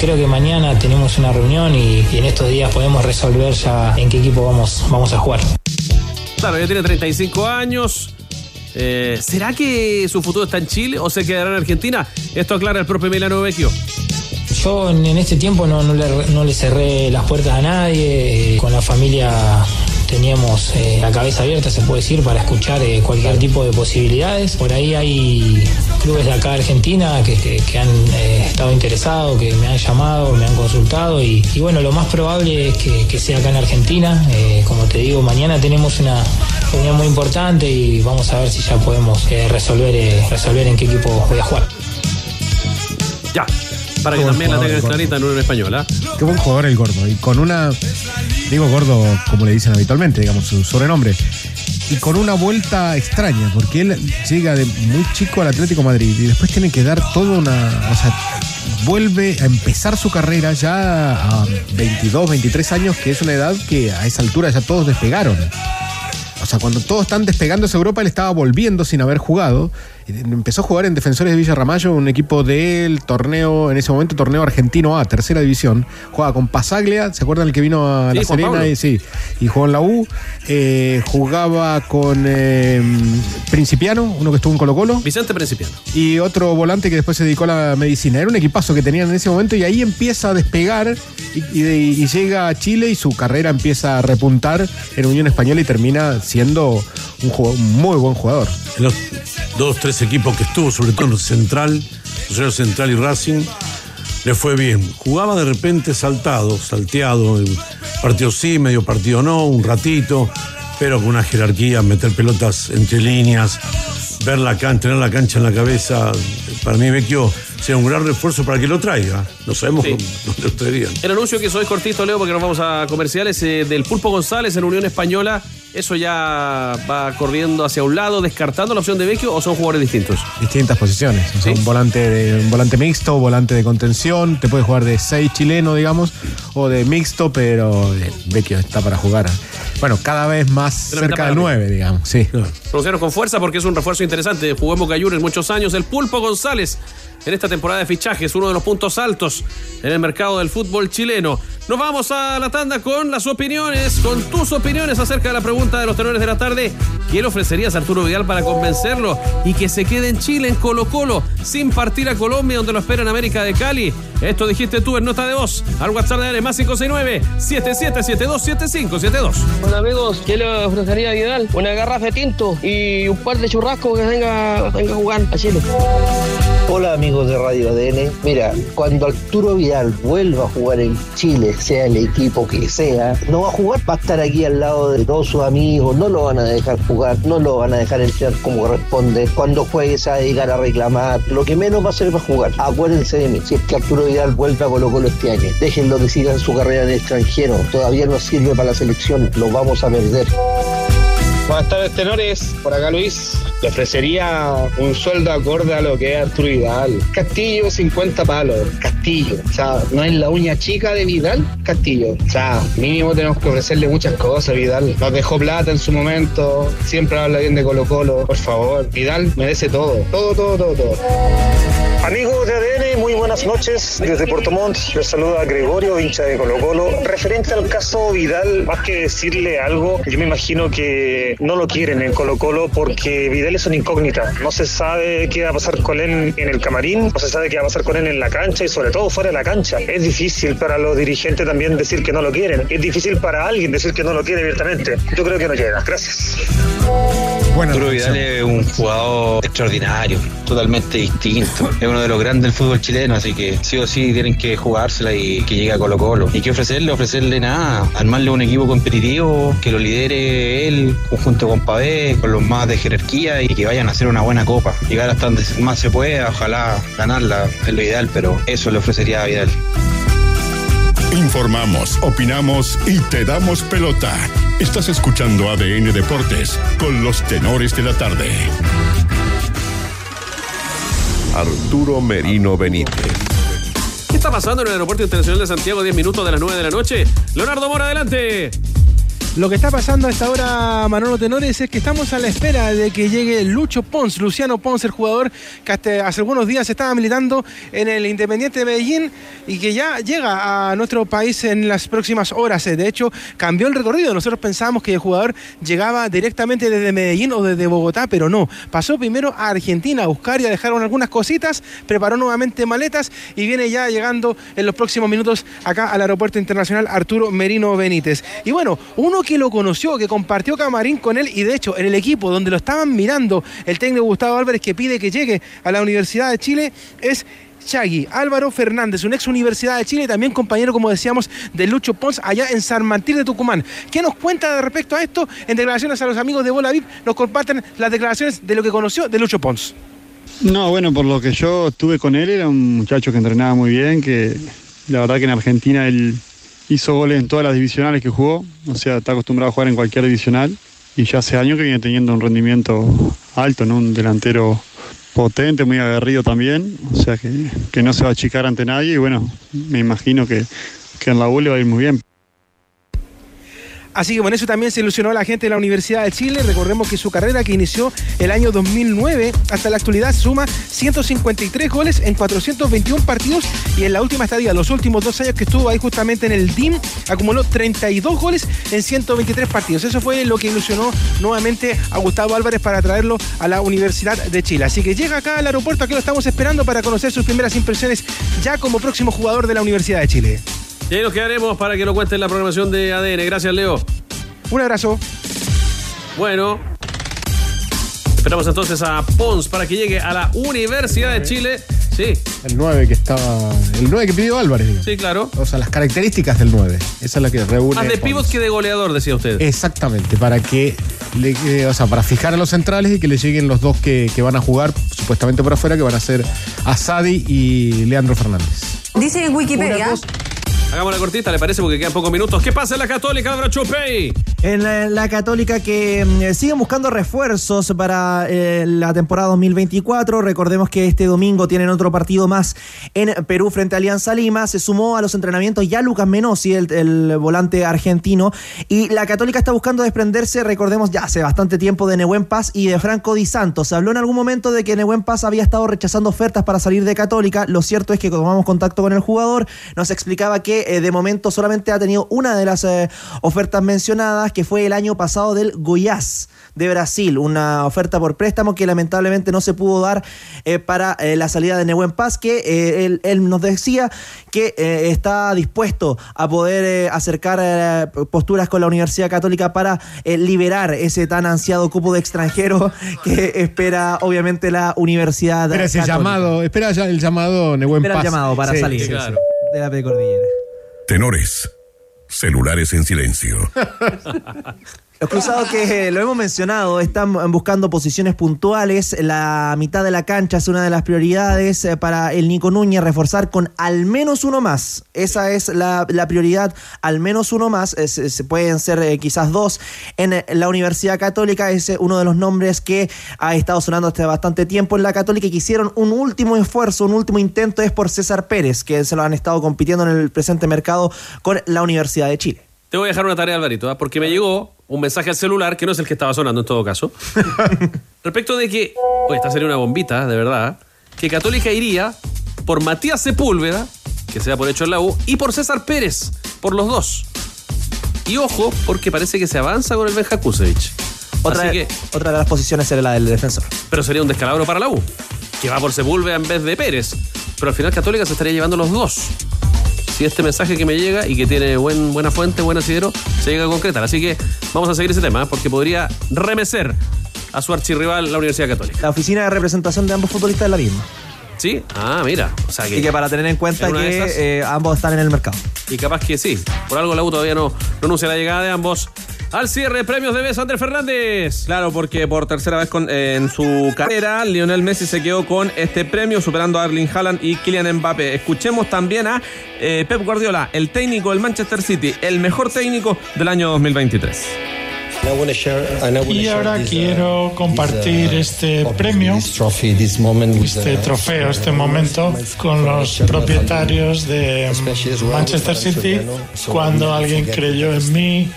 Creo que mañana tenemos una reunión y, y en estos días podemos resolver ya en qué equipo vamos, vamos a jugar. Claro, ya tiene 35 años. Eh, ¿Será que su futuro está en Chile o se quedará en Argentina? Esto aclara el propio Emiliano Vecchio. Yo en, este tiempo no, no le, no le cerré las puertas a nadie, eh, con la familia teníamos eh, la cabeza abierta, se puede decir, para escuchar eh, cualquier tipo de posibilidades. Por ahí hay clubes de acá de Argentina que, que- han eh, estado interesados, que me han llamado, me han consultado y, bueno, lo más probable es que, que sea acá en Argentina. Como te digo, mañana tenemos una reunión muy importante y vamos a ver si ya podemos resolver, resolver en qué equipo voy a jugar. Ya, para que también la tengan clarita en una española. Qué buen jugador el gordo. Y con una. Digo gordo como le dicen habitualmente, digamos, su sobrenombre. Y con una vuelta extraña, porque él llega de muy chico al Atlético Madrid y después tiene que dar toda una. O sea, vuelve a empezar su carrera ya a 22, 23 años, que es una edad que a esa altura ya todos despegaron. O sea, cuando todos están despegando hacia Europa, él estaba volviendo sin haber jugado. Empezó a jugar en Defensores de Villa Ramallo, un equipo del torneo, en ese momento torneo argentino A, tercera división. Jugaba con Pasaglia, ¿se acuerdan el que vino a Sí, La Juan Serena? Y, sí, y jugó en la U. Eh, jugaba con eh, Principiano, uno que estuvo en Colo Colo. Vicente Principiano. Y otro volante que después se dedicó a la medicina. Era un equipazo que tenían en ese momento y ahí empieza a despegar y, y- y llega a Chile y su carrera empieza a repuntar en Unión Española y termina siendo un, jugador- un muy buen jugador. En los dos, tres equipos que estuvo, sobre todo en Central, Rosario Central y Racing, le fue bien. Jugaba de repente saltado, salteado, partido sí, medio partido no, un ratito, pero con una jerarquía, meter pelotas entre líneas, ver la cancha, tener la cancha en la cabeza, para mí Vecchio sea un gran refuerzo para que lo traiga. No sabemos Sí. dónde. El anuncio que soy cortito, Leo, porque nos vamos a comerciales eh, del Pulpo González en Unión Española. ¿Eso ya va corriendo hacia un lado, descartando la opción de Vecchio o son jugadores distintos? Distintas posiciones. O sea, un, volante de- un volante mixto, volante de contención. Te puede jugar de 6 chileno, digamos, o de mixto, pero eh, Vecchio está para jugar. Bueno, cada vez más cerca del arriba. 9, digamos. Sí. Con fuerza porque es un refuerzo interesante. Jugó en Boca Juniors muchos años. El Pulpo González en esta temporada de fichajes, uno de los puntos altos en el mercado del fútbol chileno. Nos vamos a la tanda con las opiniones, con tus opiniones acerca de la pregunta de los tenores de la tarde. ¿Qué le ofrecerías a Arturo Vidal para convencerlo y que se quede en Chile, en Colo Colo, sin partir a Colombia, donde lo espera en América de Cali? Esto dijiste tú en nota de voz al WhatsApp de Ale, más 569-7772-7572. Hola amigos, ¿qué le ofrecería a Vidal? Una garrafa de tinto y un par de churrascos que venga, venga a jugar a Chile. Hola amigos de Radio ADN. Mira, cuando Arturo Vidal vuelva a jugar en Chile, sea el equipo que sea, no va a jugar, va a estar aquí al lado de todos sus amigos, no lo van a dejar jugar, no lo van a dejar entrar como corresponde. Cuando juegue se va a dedicar a reclamar, lo que menos va a hacer va a jugar. Acuérdense de mí, si es que Arturo Vidal vuelve a Colo Colo este año, déjenlo que siga en su carrera en el extranjero, todavía no sirve para la selección, lo vamos a perder. Buenas tardes, tenores. Por acá Luis. Le ofrecería un sueldo acorde a lo que es Arturo Vidal. Castillo, 50 palos. Castillo. O sea, no es la uña chica de Vidal, Castillo. O sea, mínimo tenemos que ofrecerle muchas cosas, Vidal. Nos dejó plata en su momento. Siempre habla bien de Colo Colo. Por favor, Vidal merece todo. Todo, todo, todo, todo. Amigos de muy buenas noches. Desde Puerto Montt les saluda Gregorio, hincha de Colo Colo. Referente al caso Vidal, más que decirle algo, yo me imagino que no lo quieren en Colo Colo porque Vidal es una incógnita. No se sabe qué va a pasar con él en el camarín, no se sabe qué va a pasar con él en la cancha y sobre todo fuera de la cancha. Es difícil para los dirigentes también decir que no lo quieren. Es difícil para alguien decir que no lo quiere abiertamente. Yo creo que no llega. Gracias. Arturo Vidal es un jugador extraordinario, totalmente distinto. Es uno de los grandes del fútbol chileno, así que sí o sí tienen que jugársela y que llegue a Colo Colo. ¿Y qué ofrecerle? Ofrecerle nada, armarle un equipo competitivo, que lo lidere él, junto con Pavé, con los más de jerarquía y que vayan a hacer una buena copa. Llegar hasta donde más se pueda, ojalá ganarla, es lo ideal, pero eso le ofrecería a Vidal. Informamos, opinamos y te damos pelota. Estás escuchando ADN Deportes con los tenores de la tarde. Arturo Merino Benítez. ¿Qué está pasando en el Aeropuerto Internacional de Santiago? 10 minutos de las 9 de la noche. Leonardo Mora, adelante. Lo que está pasando a esta hora, Manolo Tenores, es que estamos a la espera de que llegue Lucho Pons, Luciano Pons, el jugador que hasta hace algunos días estaba militando en el Independiente de Medellín y que ya llega a nuestro país en las próximas horas. De hecho, cambió el recorrido. Nosotros pensábamos que el jugador llegaba directamente desde Medellín o desde Bogotá, pero no. Pasó primero a Argentina a buscar y a dejar algunas cositas, preparó nuevamente maletas y viene ya llegando en los próximos minutos acá al Aeropuerto Internacional Arturo Merino Benítez. Y bueno, uno que lo conoció, que compartió camarín con él y de hecho en el equipo donde lo estaban mirando el técnico Gustavo Álvarez que pide que llegue a la Universidad de Chile es Chagui, Álvaro Fernández, un ex Universidad de Chile, también compañero, como decíamos, de Lucho Pons, allá en San Martín de Tucumán. ¿Qué nos cuenta respecto a esto? En declaraciones a los amigos de Bola VIP nos comparten las declaraciones de lo que conoció de Lucho Pons. No, bueno, por lo que yo estuve con él, era un muchacho que entrenaba muy bien, que la verdad que en Argentina él hizo goles en todas las divisionales que jugó, o sea, está acostumbrado a jugar en cualquier divisional y ya hace años que viene teniendo un rendimiento alto, ¿no? Un delantero potente, muy aguerrido también, o sea que, que no se va a achicar ante nadie y bueno, me imagino que, que en la U va a ir muy bien. Así que bueno, eso también se ilusionó la gente de la Universidad de Chile. Recordemos que su carrera que inició el año 2009 hasta la actualidad suma 153 goles en 421 partidos y en la última estadía, los últimos dos años que estuvo ahí justamente en el DIM, acumuló 32 goles en 123 partidos. Eso fue lo que ilusionó nuevamente a Gustavo Álvarez para traerlo a la Universidad de Chile. Así que llega acá al aeropuerto, aquí lo estamos esperando para conocer sus primeras impresiones ya como próximo jugador de la Universidad de Chile. Y ahí nos quedaremos para que lo cuente en la programación de ADN. Gracias, Leo. Un abrazo. Bueno. Esperamos entonces a Pons para que llegue a la Universidad de Chile. Sí, El 9 que estaba. El 9 que pidió Álvarez, digamos. Sí, claro. O sea, las características del 9. Esa es la que reúne. Más de pivot que de goleador, decía usted. Exactamente, para que le, eh, o sea, para fijar a los centrales y que le lleguen los dos que, que van a jugar supuestamente por afuera, que van a ser Asadi y Leandro Fernández. Dice en Wikipedia. Hagamos la cortita, ¿le parece? Porque quedan pocos minutos. ¿Qué pasa en la Católica, Álvaro Chupey? En la, Católica que mm, siguen buscando refuerzos para eh, la temporada 2024. Recordemos que este domingo tienen otro partido más en Perú frente a Alianza Lima. Se sumó a los entrenamientos ya Lucas Menossi, el, el volante argentino. Y la Católica está buscando desprenderse, recordemos ya hace bastante tiempo, de Nehuen Paz y de Franco Di Santo. Se habló en algún momento de que Nehuen Paz había estado rechazando ofertas para salir de Católica. Lo cierto es que tomamos contacto con el jugador, nos explicaba que eh, de momento solamente ha tenido una de las eh, ofertas mencionadas, que fue el año pasado del Goiás de Brasil, una oferta por préstamo que lamentablemente no se pudo dar eh, para eh, la salida de Nehuen Paz, que eh, él, él nos decía que eh, está dispuesto a poder eh, acercar eh, posturas con la Universidad Católica para eh, liberar ese tan ansiado cupo de extranjero que espera obviamente la Universidad Espera ese Católica. llamado, espera ya el llamado Nehuen Espera el Paz. llamado para Sí, salir sí, claro, sí. de la precordillera. Tenores. Celulares en silencio. Los cruzados que lo hemos mencionado están buscando posiciones puntuales. La mitad de la cancha es una de las prioridades eh, para el Nico Núñez, reforzar con al menos uno más. Esa es la, prioridad, al menos uno más. Es- pueden ser eh, quizás dos en eh, la Universidad Católica. Es uno de los nombres que ha estado sonando hace bastante tiempo en la Católica y que hicieron un último esfuerzo, un último intento es por César Pérez, que se lo han estado compitiendo en el presente mercado con la Universidad de Chile. Te voy a dejar una tarea, Alvarito, ¿ah? porque me llegó un mensaje al celular, que no es el que estaba sonando en todo caso, respecto de que, oye, esta sería una bombita, de verdad, que Católica iría por Matías Sepúlveda, que se da por hecho en la U, y por César Pérez, por los dos. Y ojo, porque parece que se avanza con el Benja Kusevich. Otra, Así que, otra de las posiciones era la del defensor. pero sería un descalabro para la U, que va por Sepúlveda en vez de Pérez. Pero al final Católica se estaría llevando los dos. Si este mensaje que me llega y que tiene buen, buena fuente, buen asidero, se llega a concretar. Así que vamos a seguir ese tema, ¿eh? porque podría remecer a su archirrival, la Universidad Católica. La oficina de representación de ambos futbolistas es la misma. ¿Sí? Ah, mira. O sea que, Y que para tener en cuenta en que esas- eh, ambos están en el mercado. Y capaz que sí. Por algo la U todavía no, no anuncia la llegada de ambos. Al cierre, premios de beso, Andrés Fernández. Claro, porque por tercera vez en su carrera, Lionel Messi se quedó con este premio, superando a Erling Haaland y Kylian Mbappé. Escuchemos también a eh, Pep Guardiola, el técnico del Manchester City, el mejor técnico del año 2023. Y ahora quiero compartir este premio, este trofeo, este momento con los propietarios de Manchester City cuando alguien creyó en mí.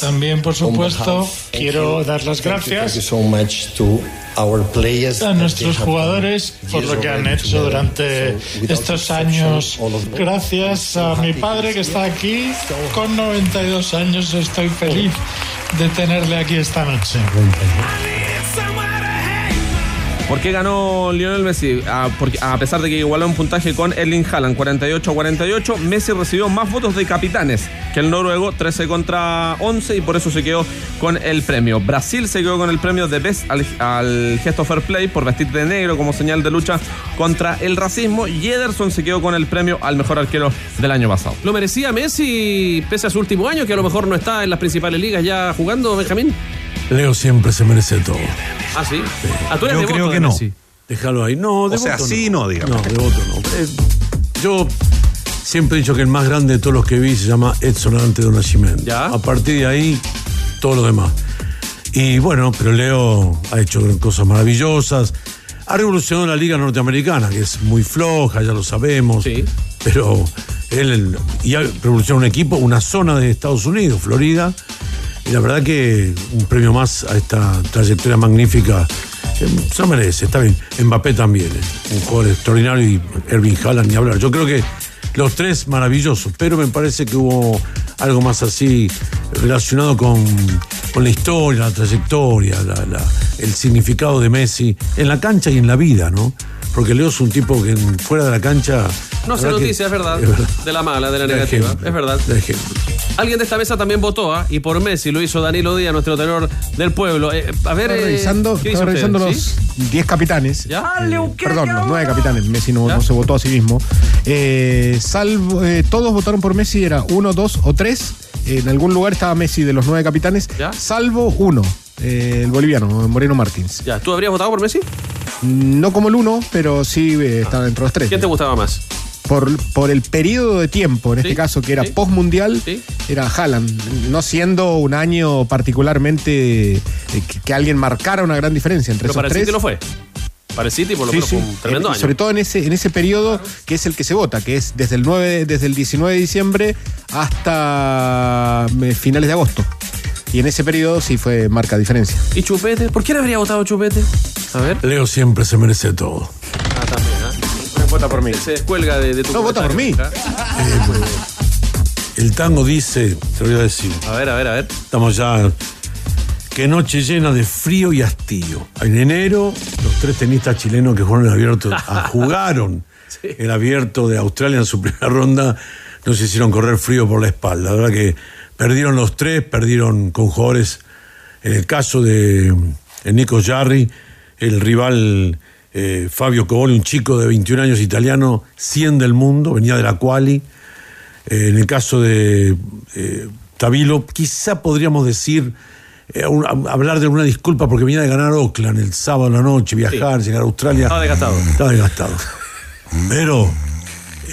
También, por supuesto, quiero dar las gracias a nuestros jugadores por lo que han hecho durante estos años. Gracias a mi padre que está aquí con 92 años. Estoy feliz de tenerle aquí esta noche. ¿Por qué ganó Lionel Messi? Ah, porque, a pesar de que igualó un puntaje con Erling Haaland, 48 a 48, Messi recibió más votos de capitanes que el noruego, 13 contra 11, y por eso se quedó con el premio. Brasil se quedó con el premio de Best al, al gesto Fair Play por vestir de negro como señal de lucha contra el racismo, y Ederson se quedó con el premio al mejor arquero del año pasado. ¿Lo merecía Messi pese a su último año, que a lo mejor no está en las principales ligas ya jugando, Benjamín? Leo siempre se merece todo. Ah, sí. Ah, tú eres Yo devoto creo de que no. Messi. Déjalo ahí. No, de O sea, voto sí, no, digamos. No, de voto no. Eh, yo siempre he dicho que el más grande de todos los que vi se llama Edson de Nascimento. A partir de ahí, todo lo demás. Y bueno, pero Leo ha hecho cosas maravillosas. Ha revolucionado la liga norteamericana, que es muy floja, ya lo sabemos. Pero él y ha revolucionado un equipo, una zona de Estados Unidos, Florida. Y la verdad que un premio más a esta trayectoria magnífica eh, se merece, está bien. Mbappé también, eh, un jugador extraordinario y Ervin Haaland ni hablar. Yo creo que los tres maravillosos, pero me parece que hubo algo más así relacionado con, con la historia, la trayectoria, la- el significado de Messi en la cancha y en la vida, ¿no? Porque Leo es un tipo que fuera de la cancha No que- noticia, es verdad. es verdad. De la mala, de la negativa. ejemplo, Es verdad. Alguien de esta mesa también votó, ¿ah? y por Messi lo hizo Danilo Díaz, nuestro tenor del pueblo. Eh, a ver, Estaba eh, revisando, ¿qué estaba revisando los 10 capitanes. Ya, Eh, Leo, ¿qué perdón, los cabrón? 9 capitanes. Messi no, se votó a sí mismo. Eh, salvo, eh, todos votaron por Messi, era uno, dos o tres. En algún lugar estaba Messi de los 9 capitanes, salvo uno, eh, el boliviano, Moreno Martins. Ya, ¿tú habrías votado por Messi? No como el uno, pero sí eh, estaba dentro de los tres. ¿Quién te gustaba más? Por, por el periodo de tiempo, en este caso, que era post-mundial, era Haaland. No siendo un año particularmente eh, que, que alguien marcara una gran diferencia entre Pero para el tres. City lo fue. Para el City, por lo Sí, menos, sí. fue un tremendo Eh, año. Sobre todo en ese, en ese periodo que es el que se vota, que es desde el 9, desde el 19 de diciembre hasta eh, finales de agosto. Y en ese periodo sí fue marca diferencia. ¿Y Chupete? ¿Por quién habría votado Chupete? A ver. Leo siempre se merece todo. Ah, también, ¿ah? Vota por mí. Se descuelga de, de tu No, vota por mí. ¿ah? El tango dice, te voy a decir. A ver, a ver, a ver. Estamos ya. Qué noche llena de frío y hastío. En enero, los tres tenistas chilenos que jugaron el abierto, ah, jugaron el abierto de Australia en su primera ronda, nos hicieron correr frío por la espalda. La verdad que perdieron los tres, perdieron con jugadores. En el caso de eh, Nico Jarry, el rival eh, Fabio Coboli, un chico de 21 años italiano, 100 del mundo, venía de la Quali. Eh, en el caso de eh, Tabilo, quizá podríamos decir, eh, un- hablar de una disculpa porque venía de ganar Oakland el sábado a la noche, viajar, llegar a Australia. Estaba desgastado. Estaba desgastado. Pero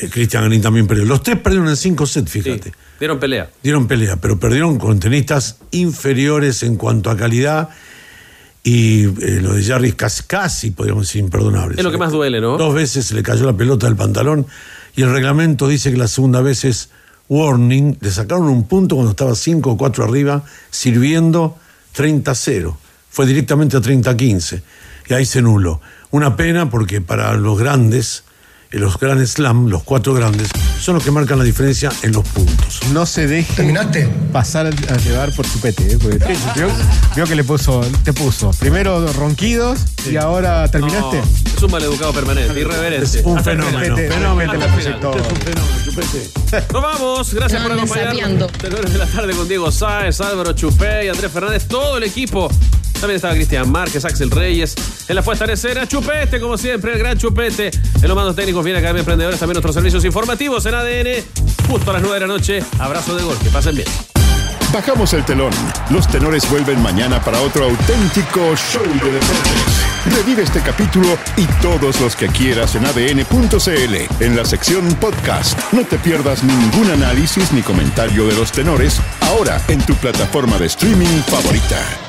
eh, Cristian Garín también perdió. Los tres perdieron en cinco sets, fíjate. Dieron pelea. Dieron pelea, pero perdieron con tenistas inferiores en cuanto a calidad. Y eh, lo de Jarry casi, casi, podríamos decir, imperdonable. Es lo que más duele, ¿no? Dos veces se le cayó la pelota del pantalón y el reglamento dice que la segunda vez es warning. Le sacaron un punto cuando estaba 5 o 4 arriba, sirviendo 30-0. Fue directamente a 30-15 y ahí se nulo. Una pena porque para los grandes, eh, los Grand Slam, los cuatro grandes, son los que marcan la diferencia en los puntos. No se deje pasar a llevar por chupete, ¿eh? Porque vio, vio que le puso, te puso primero ronquidos y ahora terminaste. No, es un maleducado permanente, irreverente. Es un Hasta fenómeno, final. fenómeno. El final. Es un fenómeno, chupete. Nos vamos, gracias por acompañarnos. Tenores de la tarde con Diego Sáez, Álvaro Chupé y Andrés Fernández, todo el equipo. También estaba Cristian Márquez, Axel Reyes. En la puesta en escena, Chupete, como siempre, el gran Chupete. En los mandos técnicos viene Academia Emprendedores, también nuestros servicios informativos en ADN. Justo a las 9 de la noche. Abrazo de gol, que pasen bien. Bajamos el telón. Los tenores vuelven mañana para otro auténtico show de deportes. Revive este capítulo y todos los que quieras en adn.cl en la sección podcast. No te pierdas ningún análisis ni comentario de los tenores ahora en tu plataforma de streaming favorita.